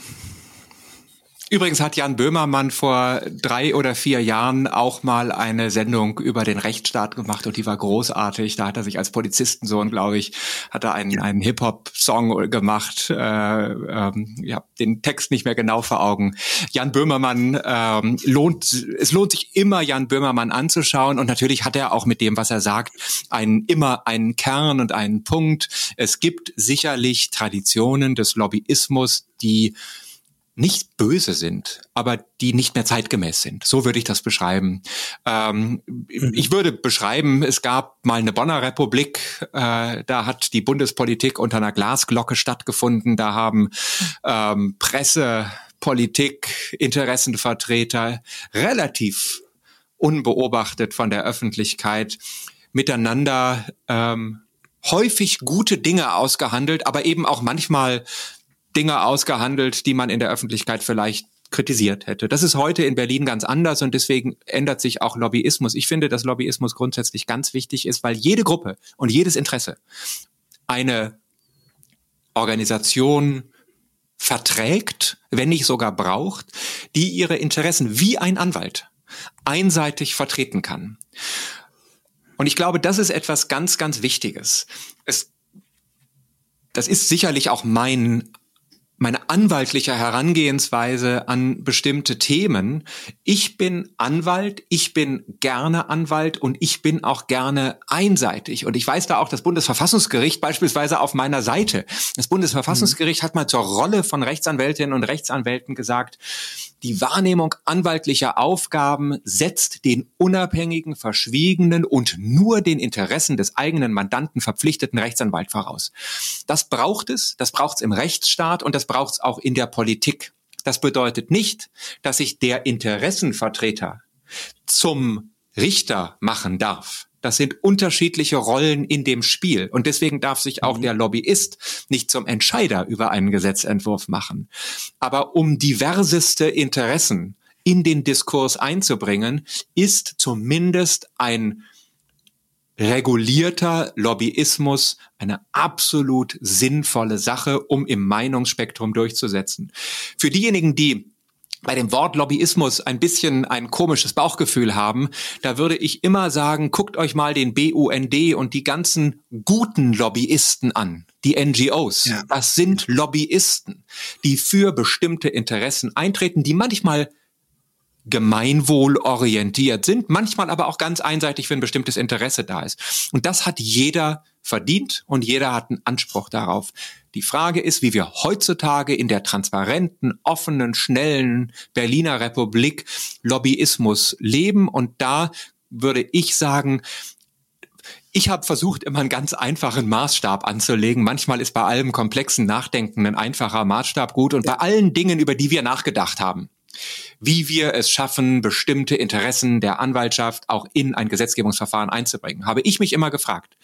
Übrigens hat Jan Böhmermann vor drei oder vier Jahren auch mal eine Sendung über den Rechtsstaat gemacht und die war großartig. Da hat er sich als Polizistensohn, glaube ich, hat er einen, einen Hip-Hop-Song gemacht. Äh, ähm, ja, den Text nicht mehr genau vor Augen. Jan Böhmermann ähm, lohnt, es lohnt sich immer, Jan Böhmermann anzuschauen und natürlich hat er auch mit dem, was er sagt, einen, immer einen Kern und einen Punkt. Es gibt sicherlich Traditionen des Lobbyismus, die nicht böse sind, aber die nicht mehr zeitgemäß sind. So würde ich das beschreiben. Ähm, mhm. Ich würde beschreiben, es gab mal eine Bonner Republik, äh, da hat die Bundespolitik unter einer Glasglocke stattgefunden, da haben ähm, Presse, Politik, Interessenvertreter relativ unbeobachtet von der Öffentlichkeit miteinander ähm, häufig gute Dinge ausgehandelt, aber eben auch manchmal Dinge ausgehandelt, die man in der Öffentlichkeit vielleicht kritisiert hätte. Das ist heute in Berlin ganz anders und deswegen ändert sich auch Lobbyismus. Ich finde, dass Lobbyismus grundsätzlich ganz wichtig ist, weil jede Gruppe und jedes Interesse eine Organisation verträgt, wenn nicht sogar braucht, die ihre Interessen wie ein Anwalt einseitig vertreten kann. Und ich glaube, das ist etwas ganz, ganz Wichtiges. Es, das ist sicherlich auch mein meine anwaltliche Herangehensweise an bestimmte Themen. Ich bin Anwalt, ich bin gerne Anwalt und ich bin auch gerne einseitig. Und ich weiß da auch das Bundesverfassungsgericht beispielsweise auf meiner Seite. Das Bundesverfassungsgericht mhm. hat mal zur Rolle von Rechtsanwältinnen und Rechtsanwälten gesagt, die Wahrnehmung anwaltlicher Aufgaben setzt den unabhängigen, verschwiegenen und nur den Interessen des eigenen Mandanten verpflichteten Rechtsanwalt voraus. Das braucht es, das braucht es im Rechtsstaat und das braucht es auch in der Politik. Das bedeutet nicht, dass sich der Interessenvertreter zum Richter machen darf. Das sind unterschiedliche Rollen in dem Spiel. Und deswegen darf sich auch mhm. der Lobbyist nicht zum Entscheider über einen Gesetzentwurf machen. Aber um diverseste Interessen in den Diskurs einzubringen, ist zumindest ein regulierter Lobbyismus eine absolut sinnvolle Sache, um im Meinungsspektrum durchzusetzen. Für diejenigen, die bei dem Wort Lobbyismus ein bisschen ein komisches Bauchgefühl haben, da würde ich immer sagen, guckt euch mal den BUND und die ganzen guten Lobbyisten an, die NGOs. Ja. Das sind Lobbyisten, die für bestimmte Interessen eintreten, die manchmal gemeinwohlorientiert sind, manchmal aber auch ganz einseitig, wenn ein bestimmtes Interesse da ist. Und das hat jeder verdient und jeder hat einen Anspruch darauf. Die Frage ist, wie wir heutzutage in der transparenten, offenen, schnellen Berliner Republik Lobbyismus leben. Und da würde ich sagen, ich habe versucht, immer einen ganz einfachen Maßstab anzulegen. Manchmal ist bei allem komplexen Nachdenken ein einfacher Maßstab gut und bei allen Dingen, über die wir nachgedacht haben wie wir es schaffen, bestimmte Interessen der Anwaltschaft auch in ein Gesetzgebungsverfahren einzubringen. Habe ich mich immer gefragt,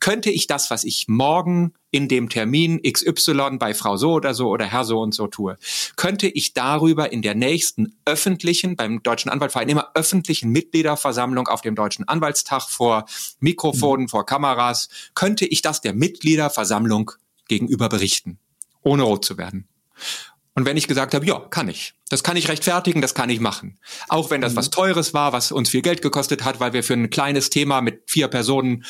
könnte ich das, was ich morgen in dem Termin XY bei Frau so oder so oder Herr so und so tue, könnte ich darüber in der nächsten öffentlichen, beim Deutschen Anwaltverein immer öffentlichen Mitgliederversammlung auf dem Deutschen Anwaltstag vor Mikrofonen, mhm. vor Kameras, könnte ich das der Mitgliederversammlung gegenüber berichten, ohne rot zu werden. Und wenn ich gesagt habe, ja, kann ich. Das kann ich rechtfertigen, das kann ich machen. Auch wenn das mhm. was Teures war, was uns viel Geld gekostet hat, weil wir für ein kleines Thema mit vier Personen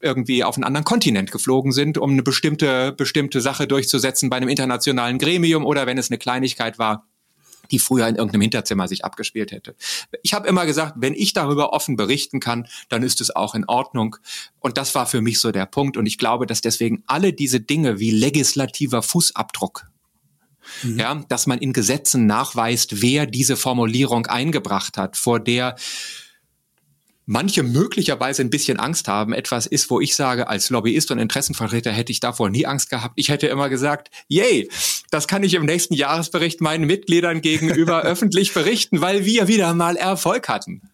irgendwie auf einen anderen Kontinent geflogen sind, um eine bestimmte, bestimmte Sache durchzusetzen bei einem internationalen Gremium oder wenn es eine Kleinigkeit war, die früher in irgendeinem Hinterzimmer sich abgespielt hätte. Ich habe immer gesagt, wenn ich darüber offen berichten kann, dann ist es auch in Ordnung. Und das war für mich so der Punkt. Und ich glaube, dass deswegen alle diese Dinge wie legislativer Fußabdruck mhm. ja, dass man in Gesetzen nachweist, wer diese Formulierung eingebracht hat, vor der manche möglicherweise ein bisschen Angst haben, etwas ist, wo ich sage, als Lobbyist und Interessenvertreter hätte ich davor nie Angst gehabt. Ich hätte immer gesagt, yay, das kann ich im nächsten Jahresbericht meinen Mitgliedern gegenüber öffentlich berichten, weil wir wieder mal Erfolg hatten.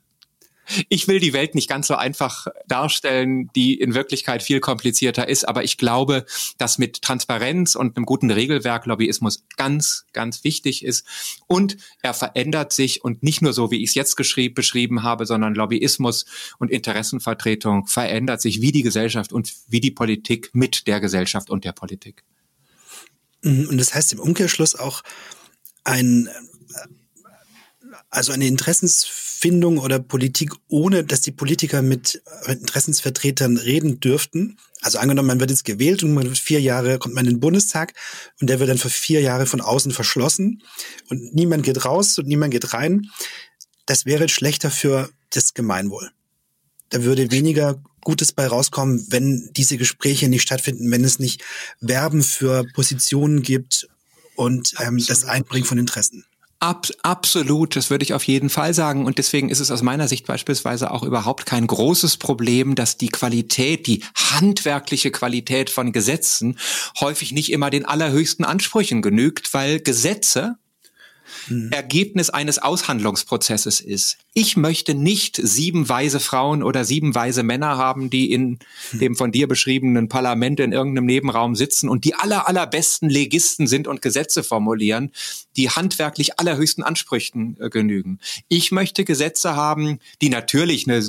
Ich will die Welt nicht ganz so einfach darstellen, die in Wirklichkeit viel komplizierter ist, aber ich glaube, dass mit Transparenz und einem guten Regelwerk Lobbyismus ganz, ganz wichtig ist. Und er verändert sich und nicht nur so, wie ich es jetzt beschrieben habe, sondern Lobbyismus und Interessenvertretung verändert sich wie die Gesellschaft und wie die Politik mit der Gesellschaft und der Politik. Und das heißt im Umkehrschluss auch ein, also eine Interessens Findung oder Politik, ohne dass die Politiker mit Interessensvertretern reden dürften. Also angenommen, man wird jetzt gewählt und man wird vier Jahre kommt man in den Bundestag und der wird dann für vier Jahre von außen verschlossen und niemand geht raus und niemand geht rein. Das wäre schlechter für das Gemeinwohl. Da würde weniger Gutes bei rauskommen, wenn diese Gespräche nicht stattfinden, wenn es nicht Werben für Positionen gibt und ähm, das Einbringen von Interessen. Ab, absolut, das würde ich auf jeden Fall sagen. Und deswegen ist es aus meiner Sicht beispielsweise auch überhaupt kein großes Problem, dass die Qualität, die handwerkliche Qualität von Gesetzen häufig nicht immer den allerhöchsten Ansprüchen genügt, weil Gesetze hm. Ergebnis eines Aushandlungsprozesses ist. Ich möchte nicht sieben weise Frauen oder sieben weise Männer haben, die in hm. dem von dir beschriebenen Parlament in irgendeinem Nebenraum sitzen und die aller, allerbesten Legisten sind und Gesetze formulieren, die handwerklich allerhöchsten Ansprüchen äh, genügen. Ich möchte Gesetze haben, die natürlich eine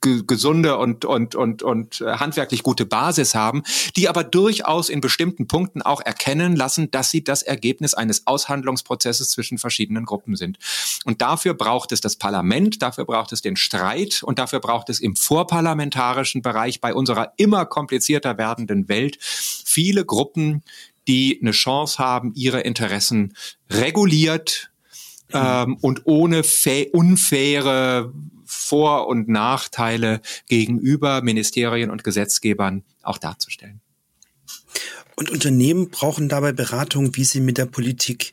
gesunde und, und, und, und äh, handwerklich gute Basis haben, die aber durchaus in bestimmten Punkten auch erkennen lassen, dass sie das Ergebnis eines Aushandlungsprozesses zwischen verschiedenen Gruppen sind. Und dafür braucht es das Parlament, dafür braucht es den Streit und dafür braucht es im vorparlamentarischen Bereich bei unserer immer komplizierter werdenden Welt viele Gruppen, die eine Chance haben, ihre Interessen reguliert mhm. ähm, und ohne unfaire vor- und Nachteile gegenüber Ministerien und Gesetzgebern auch darzustellen. Und Unternehmen brauchen dabei Beratung, wie sie mit der Politik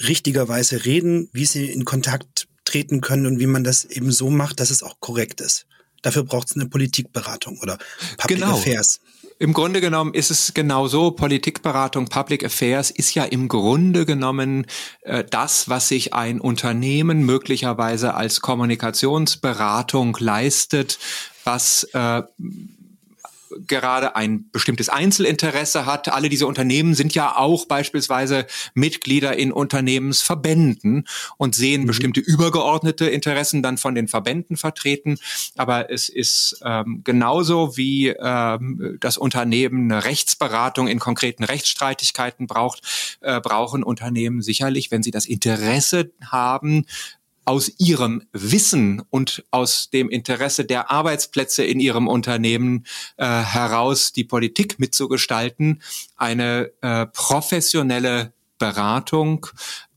richtigerweise reden, wie sie in Kontakt treten können und wie man das eben so macht, dass es auch korrekt ist. Dafür braucht es eine Politikberatung oder Public genau. Affairs. Im Grunde genommen ist es genau so. Politikberatung, Public Affairs ist ja im Grunde genommen äh, das, was sich ein Unternehmen möglicherweise als Kommunikationsberatung leistet, was äh, gerade ein bestimmtes Einzelinteresse hat. Alle diese Unternehmen sind ja auch beispielsweise Mitglieder in Unternehmensverbänden und sehen mhm. bestimmte übergeordnete Interessen dann von den Verbänden vertreten. Aber es ist ähm, genauso wie ähm, das Unternehmen eine Rechtsberatung in konkreten Rechtsstreitigkeiten braucht, äh, brauchen Unternehmen sicherlich, wenn sie das Interesse haben, aus ihrem Wissen und aus dem Interesse der Arbeitsplätze in ihrem Unternehmen äh, heraus die Politik mitzugestalten, eine äh, professionelle Beratung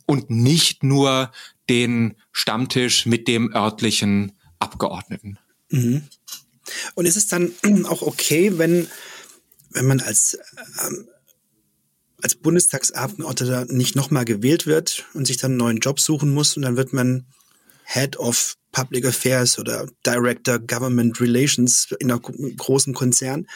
und nicht nur den Stammtisch mit dem örtlichen Abgeordneten. Mhm. Und ist es dann auch okay, wenn, wenn man als, ähm, als Bundestagsabgeordneter nicht nochmal gewählt wird und sich dann einen neuen Job suchen muss und dann wird man Head of Public Affairs oder Director Government Relations in einem großen Konzern.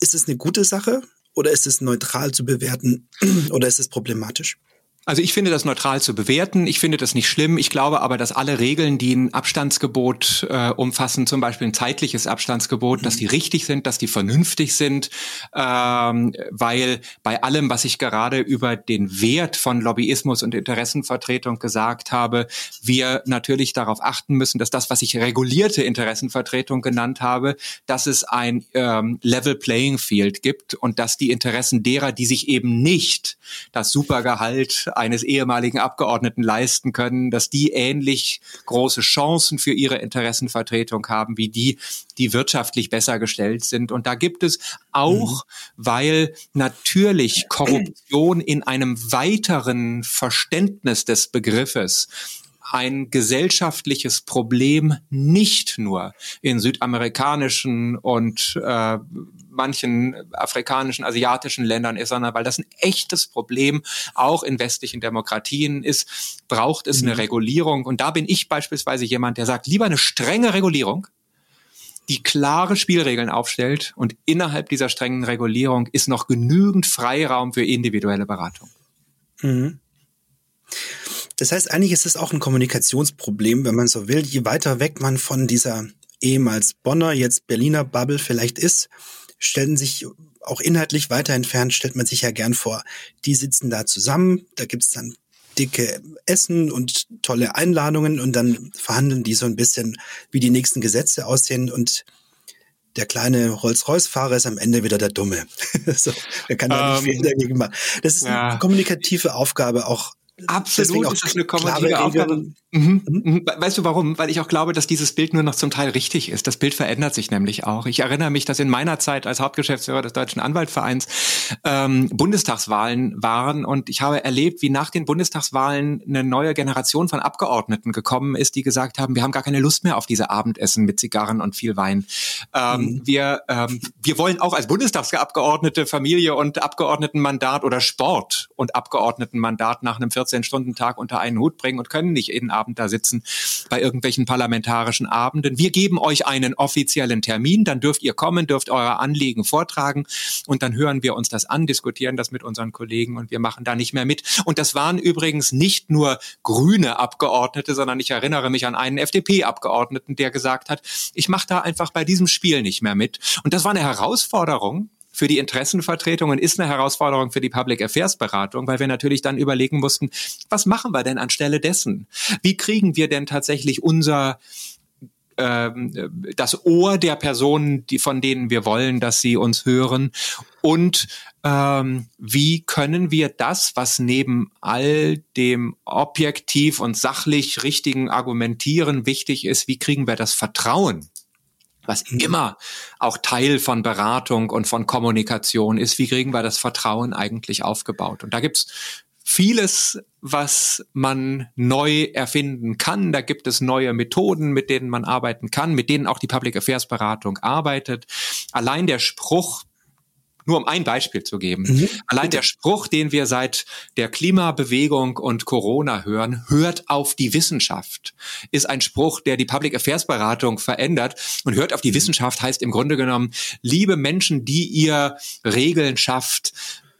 Ist es eine gute Sache oder ist es neutral zu bewerten oder ist es problematisch? Also ich finde das neutral zu bewerten. Ich finde das nicht schlimm. Ich glaube aber, dass alle Regeln, die ein Abstandsgebot äh, umfassen, zum Beispiel ein zeitliches Abstandsgebot, mhm. dass die richtig sind, dass die vernünftig sind, ähm, weil bei allem, was ich gerade über den Wert von Lobbyismus und Interessenvertretung gesagt habe, wir natürlich darauf achten müssen, dass das, was ich regulierte Interessenvertretung genannt habe, dass es ein ähm, Level Playing Field gibt und dass die Interessen derer, die sich eben nicht das Supergehalt eines ehemaligen Abgeordneten leisten können, dass die ähnlich große Chancen für ihre Interessenvertretung haben wie die, die wirtschaftlich besser gestellt sind. Und da gibt es auch, mhm. weil natürlich Korruption in einem weiteren Verständnis des Begriffes ein gesellschaftliches Problem nicht nur in südamerikanischen und äh, manchen afrikanischen, asiatischen Ländern ist, sondern weil das ein echtes Problem auch in westlichen Demokratien ist, braucht es mhm. eine Regulierung. Und da bin ich beispielsweise jemand, der sagt, lieber eine strenge Regulierung, die klare Spielregeln aufstellt und innerhalb dieser strengen Regulierung ist noch genügend Freiraum für individuelle Beratung. Mhm. Das heißt, eigentlich ist es auch ein Kommunikationsproblem, wenn man so will. Je weiter weg man von dieser ehemals Bonner, jetzt Berliner Bubble vielleicht ist, stellen sich auch inhaltlich weiter entfernt, stellt man sich ja gern vor. Die sitzen da zusammen, da gibt's dann dicke Essen und tolle Einladungen und dann verhandeln die so ein bisschen, wie die nächsten Gesetze aussehen und der kleine Rolls-Royce-Fahrer ist am Ende wieder der Dumme. so, er kann da nicht ähm, viel dagegen machen. Das ist ja. eine kommunikative Aufgabe auch Absolut ist das eine kommunikative Aufgabe. Mhm. Mhm. mhm. Weißt du warum? Weil ich auch glaube, dass dieses Bild nur noch zum Teil richtig ist. Das Bild verändert sich nämlich auch. Ich erinnere mich, dass in meiner Zeit als Hauptgeschäftsführer des Deutschen Anwaltvereins ähm, Bundestagswahlen waren und ich habe erlebt, wie nach den Bundestagswahlen eine neue Generation von Abgeordneten gekommen ist, die gesagt haben, wir haben gar keine Lust mehr auf diese Abendessen mit Zigarren und viel Wein. Ähm, mhm. Wir ähm, wir wollen auch als Bundestagsabgeordnete Familie und Abgeordnetenmandat oder Sport und Abgeordnetenmandat nach einem 14-Stunden-Tag unter einen Hut bringen und können nicht jeden Abend da sitzen bei irgendwelchen parlamentarischen Abenden. Wir geben euch einen offiziellen Termin, dann dürft ihr kommen, dürft eure Anliegen vortragen und dann hören wir uns das an, diskutieren das mit unseren Kollegen und wir machen da nicht mehr mit. Und das waren übrigens nicht nur grüne Abgeordnete, sondern ich erinnere mich an einen FDP-Abgeordneten, der gesagt hat, ich mache da einfach bei diesem Spiel nicht mehr mit. Und das war eine Herausforderung, für die Interessenvertretung und ist eine Herausforderung für die Public Affairs Beratung, weil wir natürlich dann überlegen mussten, was machen wir denn anstelle dessen? Wie kriegen wir denn tatsächlich unser ähm, das Ohr der Personen, die, von denen wir wollen, dass sie uns hören und ähm, wie können wir das, was neben all dem objektiv und sachlich richtigen Argumentieren wichtig ist, wie kriegen wir das Vertrauen was mhm. immer auch Teil von Beratung und von Kommunikation ist, wie kriegen wir das Vertrauen eigentlich aufgebaut? Und da gibt's vieles, was man neu erfinden kann. Da gibt es neue Methoden, mit denen man arbeiten kann, mit denen auch die Public Affairs Beratung arbeitet. Allein der Spruch, nur um ein Beispiel zu geben. Mhm. Allein der Spruch, den wir seit der Klimabewegung und Corona hören, hört auf die Wissenschaft, ist ein Spruch, der die Public Affairs Beratung verändert. Und hört auf die Wissenschaft heißt im Grunde genommen, liebe Menschen, die ihr Regeln schafft,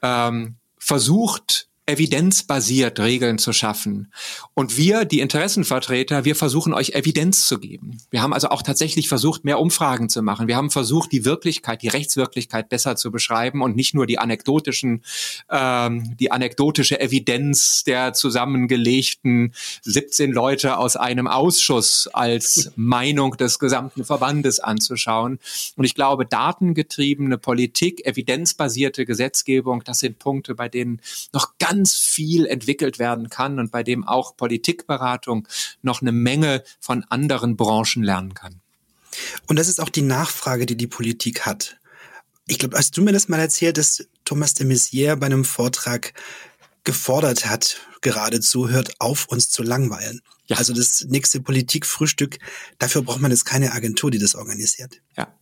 ähm, versucht evidenzbasiert Regeln zu schaffen. Und wir, die Interessenvertreter, wir versuchen euch Evidenz zu geben. Wir haben also auch tatsächlich versucht, mehr Umfragen zu machen. Wir haben versucht, die Wirklichkeit, die Rechtswirklichkeit besser zu beschreiben und nicht nur die anekdotischen, ähm, die anekdotische Evidenz der zusammengelegten 17 Leute aus einem Ausschuss als Meinung des gesamten Verbandes anzuschauen. Und ich glaube, datengetriebene Politik, evidenzbasierte Gesetzgebung, das sind Punkte, bei denen noch ganz ganz viel entwickelt werden kann und bei dem auch Politikberatung noch eine Menge von anderen Branchen lernen kann. Und das ist auch die Nachfrage, die die Politik hat. Ich glaube, hast du mir das mal erzählt, dass Thomas de Maizière bei einem Vortrag gefordert hat, geradezu, hört auf, uns zu langweilen. Ja. Also das nächste Politikfrühstück, dafür braucht man jetzt keine Agentur, die das organisiert. Ja,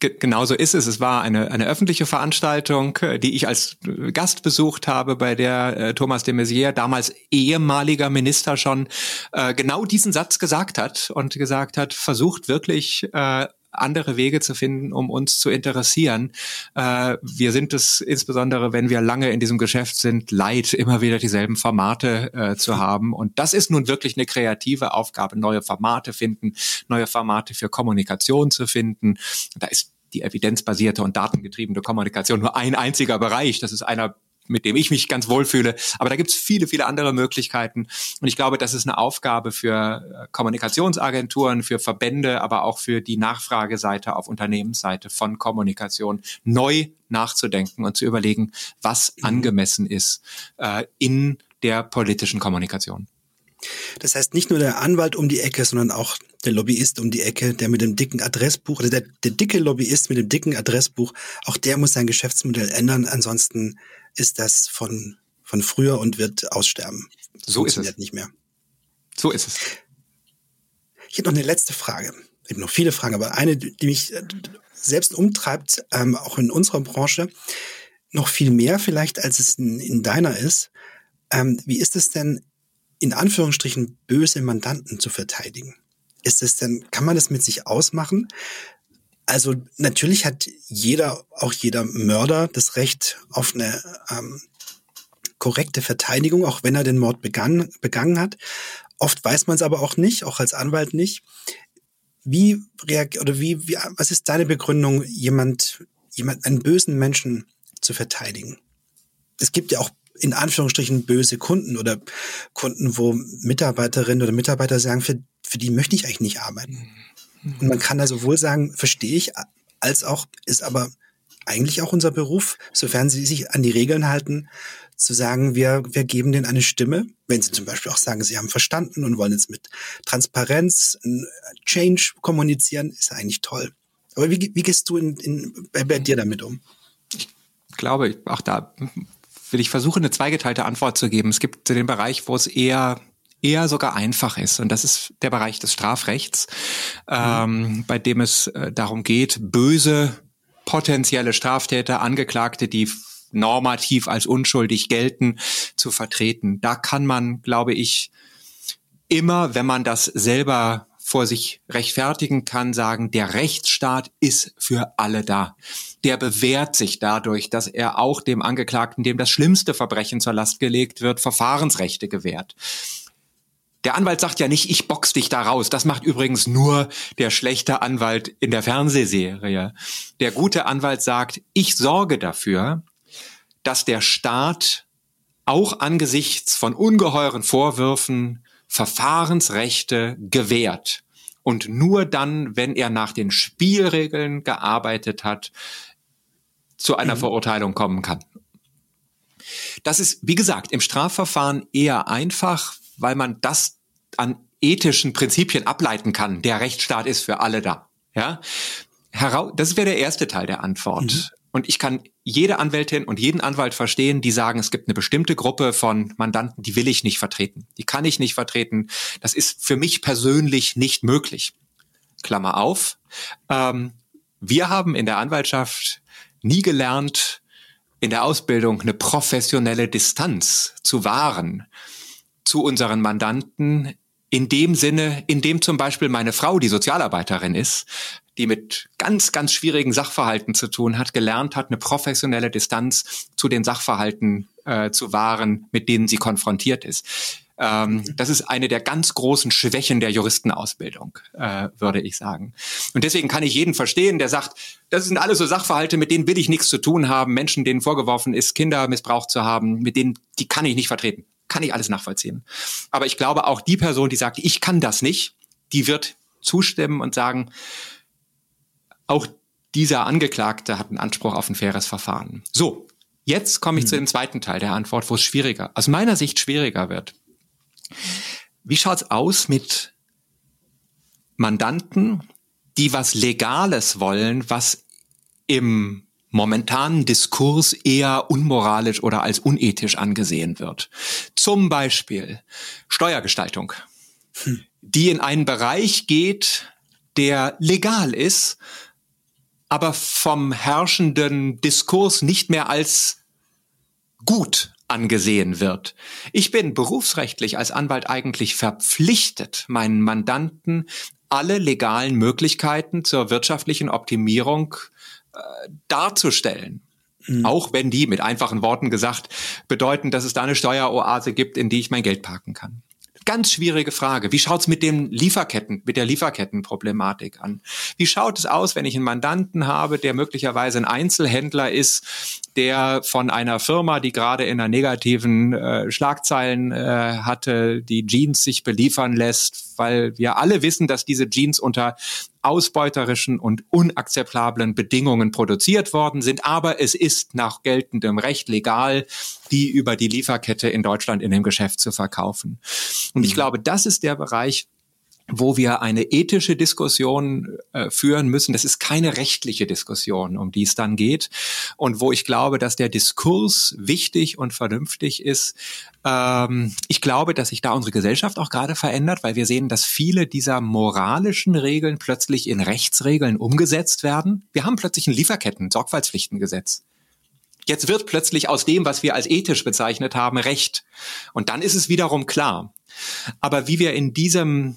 genau so ist es. Es war eine, eine öffentliche Veranstaltung, äh, die ich als äh, Gast besucht habe, bei der äh, Thomas de Maizière, damals ehemaliger Minister schon, äh, genau diesen Satz gesagt hat und gesagt hat, versucht wirklich äh, andere Wege zu finden, um uns zu interessieren. Äh, wir sind es insbesondere, wenn wir lange in diesem Geschäft sind, leid, immer wieder dieselben Formate äh, zu haben. Und das ist nun wirklich eine kreative Aufgabe, neue Formate finden, neue Formate für Kommunikation zu finden. Da ist die evidenzbasierte und datengetriebene Kommunikation nur ein einziger Bereich. Das ist einer mit dem ich mich ganz wohl fühle. Aber da gibt es viele, viele andere Möglichkeiten. Und ich glaube, das ist eine Aufgabe für äh, Kommunikationsagenturen, für Verbände, aber auch für die Nachfrageseite auf Unternehmensseite von Kommunikation neu nachzudenken und zu überlegen, was mhm. angemessen ist äh, in der politischen Kommunikation. Das heißt, nicht nur der Anwalt um die Ecke, sondern auch der Lobbyist um die Ecke, der mit dem dicken Adressbuch, oder der, der dicke Lobbyist mit dem dicken Adressbuch, auch der muss sein Geschäftsmodell ändern. Ansonsten ist das von, von früher und wird aussterben. So ist es. nicht mehr. So ist es. Ich hätte noch eine letzte Frage. Ich habe noch viele Fragen, aber eine, die mich selbst umtreibt, ähm, auch in unserer Branche, noch viel mehr vielleicht, als es in, in deiner ist. Ähm, wie ist es denn, in Anführungsstrichen böse Mandanten zu verteidigen? Ist es denn, kann man das mit sich ausmachen? Also natürlich hat jeder, auch jeder Mörder, das Recht auf eine ähm, korrekte Verteidigung, auch wenn er den Mord begangen, begangen hat. Oft weiß man es aber auch nicht, auch als Anwalt nicht. Wie reagiert oder wie, wie, was ist deine Begründung, jemand, jemand, einen bösen Menschen zu verteidigen? Es gibt ja auch in Anführungsstrichen böse Kunden oder Kunden, wo Mitarbeiterinnen oder Mitarbeiter sagen, für, für die möchte ich eigentlich nicht arbeiten. Und man kann da sowohl sagen, verstehe ich, als auch ist aber eigentlich auch unser Beruf, sofern sie sich an die Regeln halten, zu sagen, wir, wir geben denen eine Stimme. Wenn sie zum Beispiel auch sagen, sie haben verstanden und wollen jetzt mit Transparenz, Change kommunizieren, ist eigentlich toll. Aber wie, wie gehst du in, in, bei, bei dir damit um? Ich glaube, auch da will ich versuchen, eine zweigeteilte Antwort zu geben. Es gibt den Bereich, wo es eher eher sogar einfach ist. Und das ist der Bereich des Strafrechts, mhm. ähm, bei dem es äh, darum geht, böse potenzielle Straftäter, Angeklagte, die normativ als unschuldig gelten, zu vertreten. Da kann man, glaube ich, immer, wenn man das selber vor sich rechtfertigen kann, sagen, der Rechtsstaat ist für alle da. Der bewährt sich dadurch, dass er auch dem Angeklagten, dem das schlimmste Verbrechen zur Last gelegt wird, Verfahrensrechte gewährt. Der Anwalt sagt ja nicht, ich box dich da raus. Das macht übrigens nur der schlechte Anwalt in der Fernsehserie. Der gute Anwalt sagt, ich sorge dafür, dass der Staat auch angesichts von ungeheuren Vorwürfen Verfahrensrechte gewährt. und nur dann, wenn er nach den Spielregeln gearbeitet hat, zu einer mhm. Verurteilung kommen kann. Das ist, wie gesagt, im Strafverfahren eher einfach, weil man das an ethischen Prinzipien ableiten kann. Der Rechtsstaat ist für alle da. Ja, das wäre der erste Teil der Antwort. Mhm. Und ich kann jede Anwältin und jeden Anwalt verstehen, die sagen, es gibt eine bestimmte Gruppe von Mandanten, die will ich nicht vertreten. Die kann ich nicht vertreten. Das ist für mich persönlich nicht möglich. Klammer auf. Ähm, wir haben in der Anwaltschaft nie gelernt, in der Ausbildung eine professionelle Distanz zu wahren zu unseren Mandanten in dem Sinne, in dem zum Beispiel meine Frau, die Sozialarbeiterin ist, die mit ganz, ganz schwierigen Sachverhalten zu tun hat, gelernt hat, eine professionelle Distanz zu den Sachverhalten äh, zu wahren, mit denen sie konfrontiert ist. Ähm, das ist eine der ganz großen Schwächen der Juristenausbildung, äh, würde ich sagen. Und deswegen kann ich jeden verstehen, der sagt, das sind alles so Sachverhalte, mit denen will ich nichts zu tun haben. Menschen, denen vorgeworfen ist, Kinder missbraucht zu haben, mit denen, die kann ich nicht vertreten kann ich alles nachvollziehen. Aber ich glaube, auch die Person, die sagt, ich kann das nicht, die wird zustimmen und sagen, auch dieser Angeklagte hat einen Anspruch auf ein faires Verfahren. So, jetzt komme ich hm. zu dem zweiten Teil der Antwort, wo es schwieriger, aus meiner Sicht schwieriger wird. Wie schaut's aus mit Mandanten, die was Legales wollen, was im momentanen Diskurs eher unmoralisch oder als unethisch angesehen wird. Zum Beispiel Steuergestaltung, hm. die in einen Bereich geht, der legal ist, aber vom herrschenden Diskurs nicht mehr als gut angesehen wird. Ich bin berufsrechtlich als Anwalt eigentlich verpflichtet, meinen Mandanten alle legalen Möglichkeiten zur wirtschaftlichen Optimierung darzustellen. Mhm. Auch wenn die mit einfachen Worten gesagt bedeuten, dass es da eine Steueroase gibt, in die ich mein Geld parken kann. Ganz schwierige Frage. Wie schaut's mit dem Lieferketten, mit der Lieferkettenproblematik an? Wie schaut es aus, wenn ich einen Mandanten habe, der möglicherweise ein Einzelhändler ist, der von einer Firma, die gerade in einer negativen äh, Schlagzeilen äh, hatte, die Jeans sich beliefern lässt, weil wir alle wissen, dass diese Jeans unter ausbeuterischen und unakzeptablen Bedingungen produziert worden sind. Aber es ist nach geltendem Recht legal, die über die Lieferkette in Deutschland in dem Geschäft zu verkaufen. Und ich mhm. glaube, das ist der Bereich, wo wir eine ethische Diskussion äh, führen müssen. Das ist keine rechtliche Diskussion, um die es dann geht. Und wo ich glaube, dass der Diskurs wichtig und vernünftig ist. Ähm, ich glaube, dass sich da unsere Gesellschaft auch gerade verändert, weil wir sehen, dass viele dieser moralischen Regeln plötzlich in Rechtsregeln umgesetzt werden. Wir haben plötzlich ein Lieferketten-Sorgfaltspflichtengesetz. Jetzt wird plötzlich aus dem, was wir als ethisch bezeichnet haben, Recht. Und dann ist es wiederum klar. Aber wie wir in diesem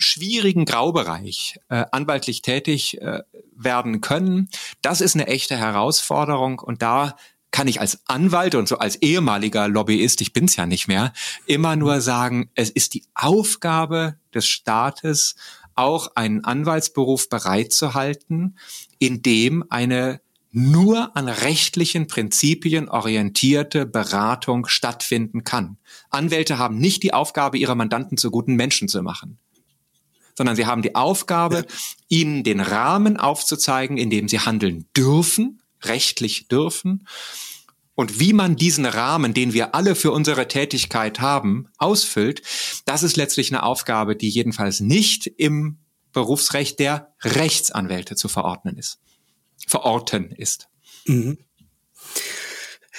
schwierigen Graubereich äh, anwaltlich tätig äh, werden können, das ist eine echte Herausforderung und da kann ich als Anwalt und so als ehemaliger Lobbyist, ich bin's ja nicht mehr, immer nur sagen, es ist die Aufgabe des Staates, auch einen Anwaltsberuf bereitzuhalten, in dem eine nur an rechtlichen Prinzipien orientierte Beratung stattfinden kann. Anwälte haben nicht die Aufgabe, ihre Mandanten zu guten Menschen zu machen sondern sie haben die Aufgabe, ihnen den Rahmen aufzuzeigen, in dem sie handeln dürfen, rechtlich dürfen. Und wie man diesen Rahmen, den wir alle für unsere Tätigkeit haben, ausfüllt, das ist letztlich eine Aufgabe, die jedenfalls nicht im Berufsrecht der Rechtsanwälte zu verordnen ist, verorten ist. Mhm.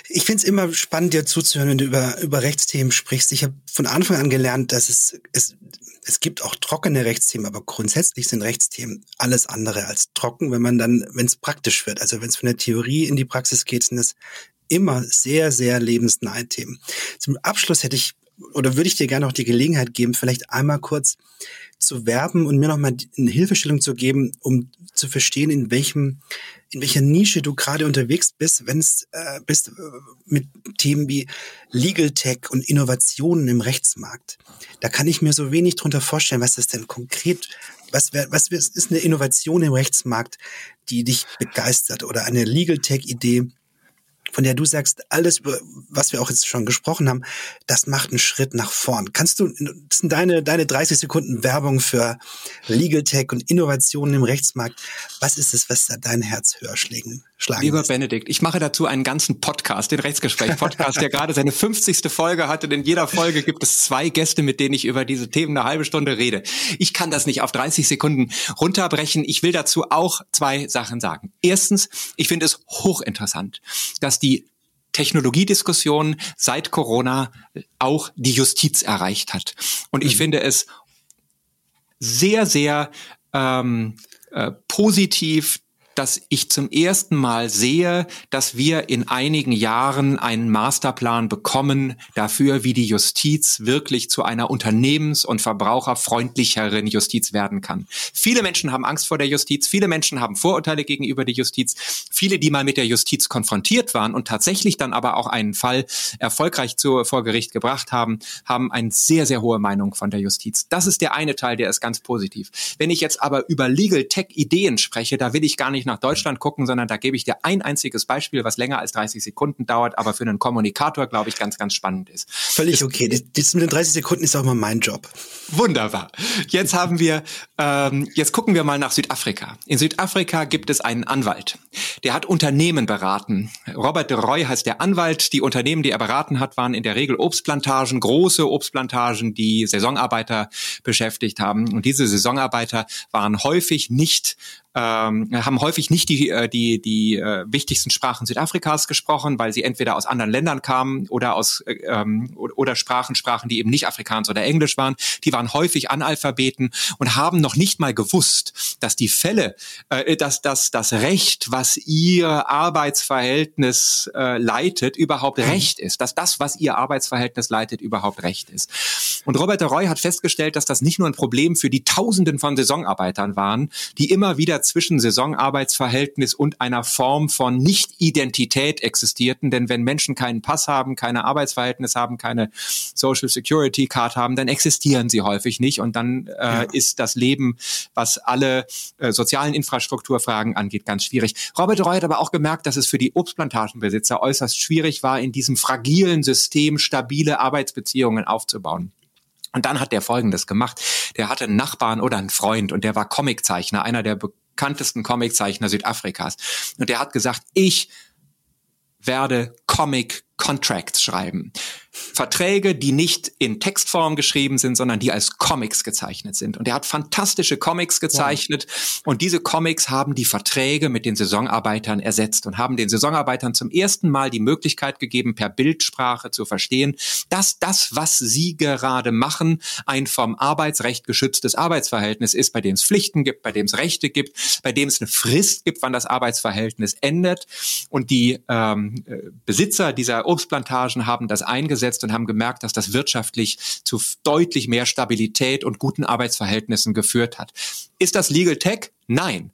Ich finde es immer spannend, dir zuzuhören, wenn du über, über Rechtsthemen sprichst. Ich habe von Anfang an gelernt, dass es, es es gibt auch trockene Rechtsthemen, aber grundsätzlich sind Rechtsthemen alles andere als trocken, wenn man dann, wenn es praktisch wird. Also wenn es von der Theorie in die Praxis geht, sind es immer sehr, sehr lebensnahe Themen. Zum Abschluss hätte ich oder würde ich dir gerne noch die Gelegenheit geben, vielleicht einmal kurz zu werben und mir nochmal eine Hilfestellung zu geben, um zu verstehen, in welchem in welcher Nische du gerade unterwegs bist, wenn es äh, bist äh, mit Themen wie Legal Tech und Innovationen im Rechtsmarkt. Da kann ich mir so wenig drunter vorstellen, was das denn konkret, was, was ist eine Innovation im Rechtsmarkt, die dich begeistert oder eine Legal Tech Idee, von der du sagst, alles, was wir auch jetzt schon gesprochen haben, das macht einen Schritt nach vorn. Kannst du, das sind deine, deine 30 Sekunden Werbung für Legal Tech und Innovationen im Rechtsmarkt. Was ist es, was da dein Herz höher schlägen, schlagen Lieber lässt? Benedikt, ich mache dazu einen ganzen Podcast, den Rechtsgespräch-Podcast, der gerade seine 50. Folge hatte. In jeder Folge gibt es zwei Gäste, mit denen ich über diese Themen eine halbe Stunde rede. Ich kann das nicht auf 30 Sekunden runterbrechen. Ich will dazu auch zwei Sachen sagen. Erstens, ich finde es hochinteressant, dass die Technologiediskussion seit Corona auch die Justiz erreicht hat. Und ich mhm. finde es sehr, sehr ähm, äh, positiv, dass ich zum ersten Mal sehe, dass wir in einigen Jahren einen Masterplan bekommen dafür, wie die Justiz wirklich zu einer unternehmens- und verbraucherfreundlicheren Justiz werden kann. Viele Menschen haben Angst vor der Justiz, viele Menschen haben Vorurteile gegenüber der Justiz, viele, die mal mit der Justiz konfrontiert waren und tatsächlich dann aber auch einen Fall erfolgreich zu, vor Gericht gebracht haben, haben eine sehr, sehr hohe Meinung von der Justiz. Das ist der eine Teil, der ist ganz positiv. Wenn ich jetzt aber über Legal Tech Ideen spreche, da will ich gar nicht nach Deutschland gucken, sondern da gebe ich dir ein einziges Beispiel, was länger als 30 Sekunden dauert, aber für einen Kommunikator, glaube ich, ganz, ganz spannend ist. Völlig okay. Das mit den 30 Sekunden ist auch mal mein Job. Wunderbar. Jetzt haben wir, ähm, jetzt gucken wir mal nach Südafrika. In Südafrika gibt es einen Anwalt. Der hat Unternehmen beraten. Robert de Roy heißt der Anwalt. Die Unternehmen, die er beraten hat, waren in der Regel Obstplantagen, große Obstplantagen, die Saisonarbeiter beschäftigt haben. Und diese Saisonarbeiter waren häufig nicht ähm, haben häufig nicht die, äh, die, die äh, wichtigsten Sprachen Südafrikas gesprochen, weil sie entweder aus anderen Ländern kamen oder aus äh, ähm, oder Sprachen sprachen, die eben nicht Afrikaans oder Englisch waren. Die waren häufig Analphabeten und haben noch nicht mal gewusst, dass die Fälle, äh, dass, dass das Recht, was ihr Arbeitsverhältnis äh, leitet, überhaupt mhm. Recht ist, dass das, was ihr Arbeitsverhältnis leitet, überhaupt Recht ist. Und Robert de Roy hat festgestellt, dass das nicht nur ein Problem für die Tausenden von Saisonarbeitern waren, die immer wieder zwischen Saisonarbeitsverhältnis und einer Form von Nicht-Identität existierten. Denn wenn Menschen keinen Pass haben, keine Arbeitsverhältnis haben, keine Social Security Card haben, dann existieren sie häufig nicht. Und dann äh, ja. ist das Leben, was alle äh, sozialen Infrastrukturfragen angeht, ganz schwierig. Robert Roy hat aber auch gemerkt, dass es für die Obstplantagenbesitzer äußerst schwierig war, in diesem fragilen System stabile Arbeitsbeziehungen aufzubauen. Und dann hat der Folgendes gemacht. Der hatte einen Nachbarn oder einen Freund und der war Comiczeichner, einer der bekanntesten Comiczeichner Südafrikas. Und der hat gesagt, ich werde Comic Contracts schreiben. Verträge, die nicht in Textform geschrieben sind, sondern die als Comics gezeichnet sind. Und er hat fantastische Comics gezeichnet wow. und diese Comics haben die Verträge mit den Saisonarbeitern ersetzt und haben den Saisonarbeitern zum ersten Mal die Möglichkeit gegeben, per Bildsprache zu verstehen, dass das, was sie gerade machen, ein vom Arbeitsrecht geschütztes Arbeitsverhältnis ist, bei dem es Pflichten gibt, bei dem es Rechte gibt, bei dem es eine Frist gibt, wann das Arbeitsverhältnis endet. Und die ähm, äh, Besitzer dieser Obstplantagen haben das eingesetzt und haben gemerkt, dass das wirtschaftlich zu deutlich mehr Stabilität und guten Arbeitsverhältnissen geführt hat. Ist das Legal Tech? Nein.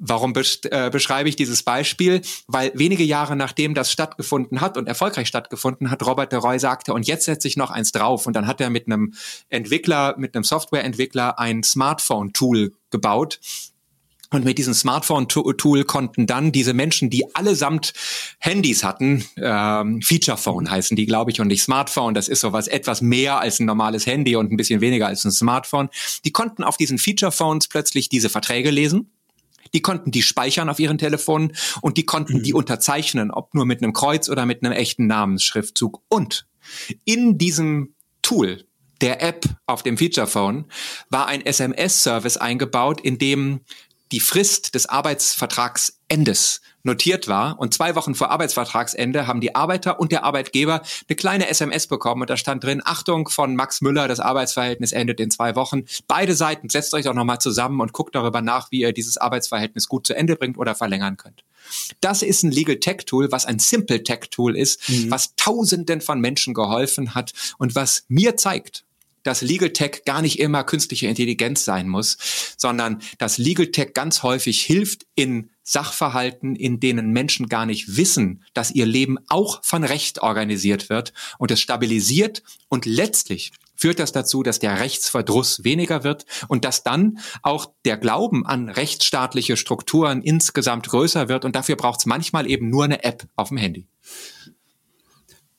Warum äh, beschreibe ich dieses Beispiel? Weil wenige Jahre nachdem das stattgefunden hat und erfolgreich stattgefunden hat, Robert de Roy sagte, und jetzt setze ich noch eins drauf. Und dann hat er mit einem Entwickler, mit einem Softwareentwickler ein Smartphone-Tool gebaut, und mit diesem Smartphone-Tool konnten dann diese Menschen, die allesamt Handys hatten, ähm, Feature Phone heißen die, glaube ich, und nicht Smartphone. Das ist sowas etwas mehr als ein normales Handy und ein bisschen weniger als ein Smartphone. Die konnten auf diesen Feature Phones plötzlich diese Verträge lesen. Die konnten die speichern auf ihren Telefonen und die konnten mhm. die unterzeichnen, ob nur mit einem Kreuz oder mit einem echten Namensschriftzug. Und in diesem Tool, der App auf dem Feature Phone, war ein SMS-Service eingebaut, in dem die Frist des Arbeitsvertragsendes notiert war und zwei Wochen vor Arbeitsvertragsende haben die Arbeiter und der Arbeitgeber eine kleine SMS bekommen und da stand drin, Achtung von Max Müller, das Arbeitsverhältnis endet in zwei Wochen. Beide Seiten setzt euch doch nochmal zusammen und guckt darüber nach, wie ihr dieses Arbeitsverhältnis gut zu Ende bringt oder verlängern könnt. Das ist ein Legal Tech Tool, was ein Simple Tech Tool ist, mhm. was Tausenden von Menschen geholfen hat und was mir zeigt, dass Legal Tech gar nicht immer künstliche Intelligenz sein muss, sondern dass Legal Tech ganz häufig hilft in Sachverhalten, in denen Menschen gar nicht wissen, dass ihr Leben auch von Recht organisiert wird und es stabilisiert und letztlich führt das dazu, dass der Rechtsverdruss weniger wird und dass dann auch der Glauben an rechtsstaatliche Strukturen insgesamt größer wird. Und dafür braucht es manchmal eben nur eine App auf dem Handy.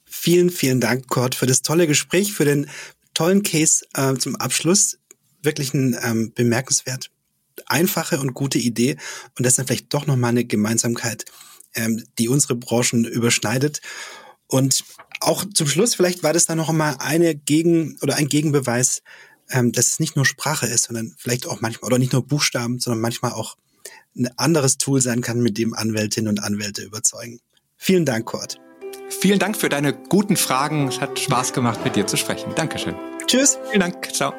Vielen, vielen Dank, Kurt, für das tolle Gespräch, für den tollen Case äh, zum Abschluss. Wirklich ein ähm, bemerkenswert einfache und gute Idee. Und das ist dann vielleicht doch nochmal eine Gemeinsamkeit, ähm, die unsere Branchen überschneidet. Und auch zum Schluss, vielleicht war das dann noch einmal eine Gegen- oder ein Gegenbeweis, ähm, dass es nicht nur Sprache ist, sondern vielleicht auch manchmal, oder nicht nur Buchstaben, sondern manchmal auch ein anderes Tool sein kann, mit dem Anwältinnen und Anwälte überzeugen. Vielen Dank, Kurt. Vielen Dank für deine guten Fragen. Es hat Spaß gemacht, mit dir zu sprechen. Dankeschön. Tschüss. Vielen Dank. Ciao.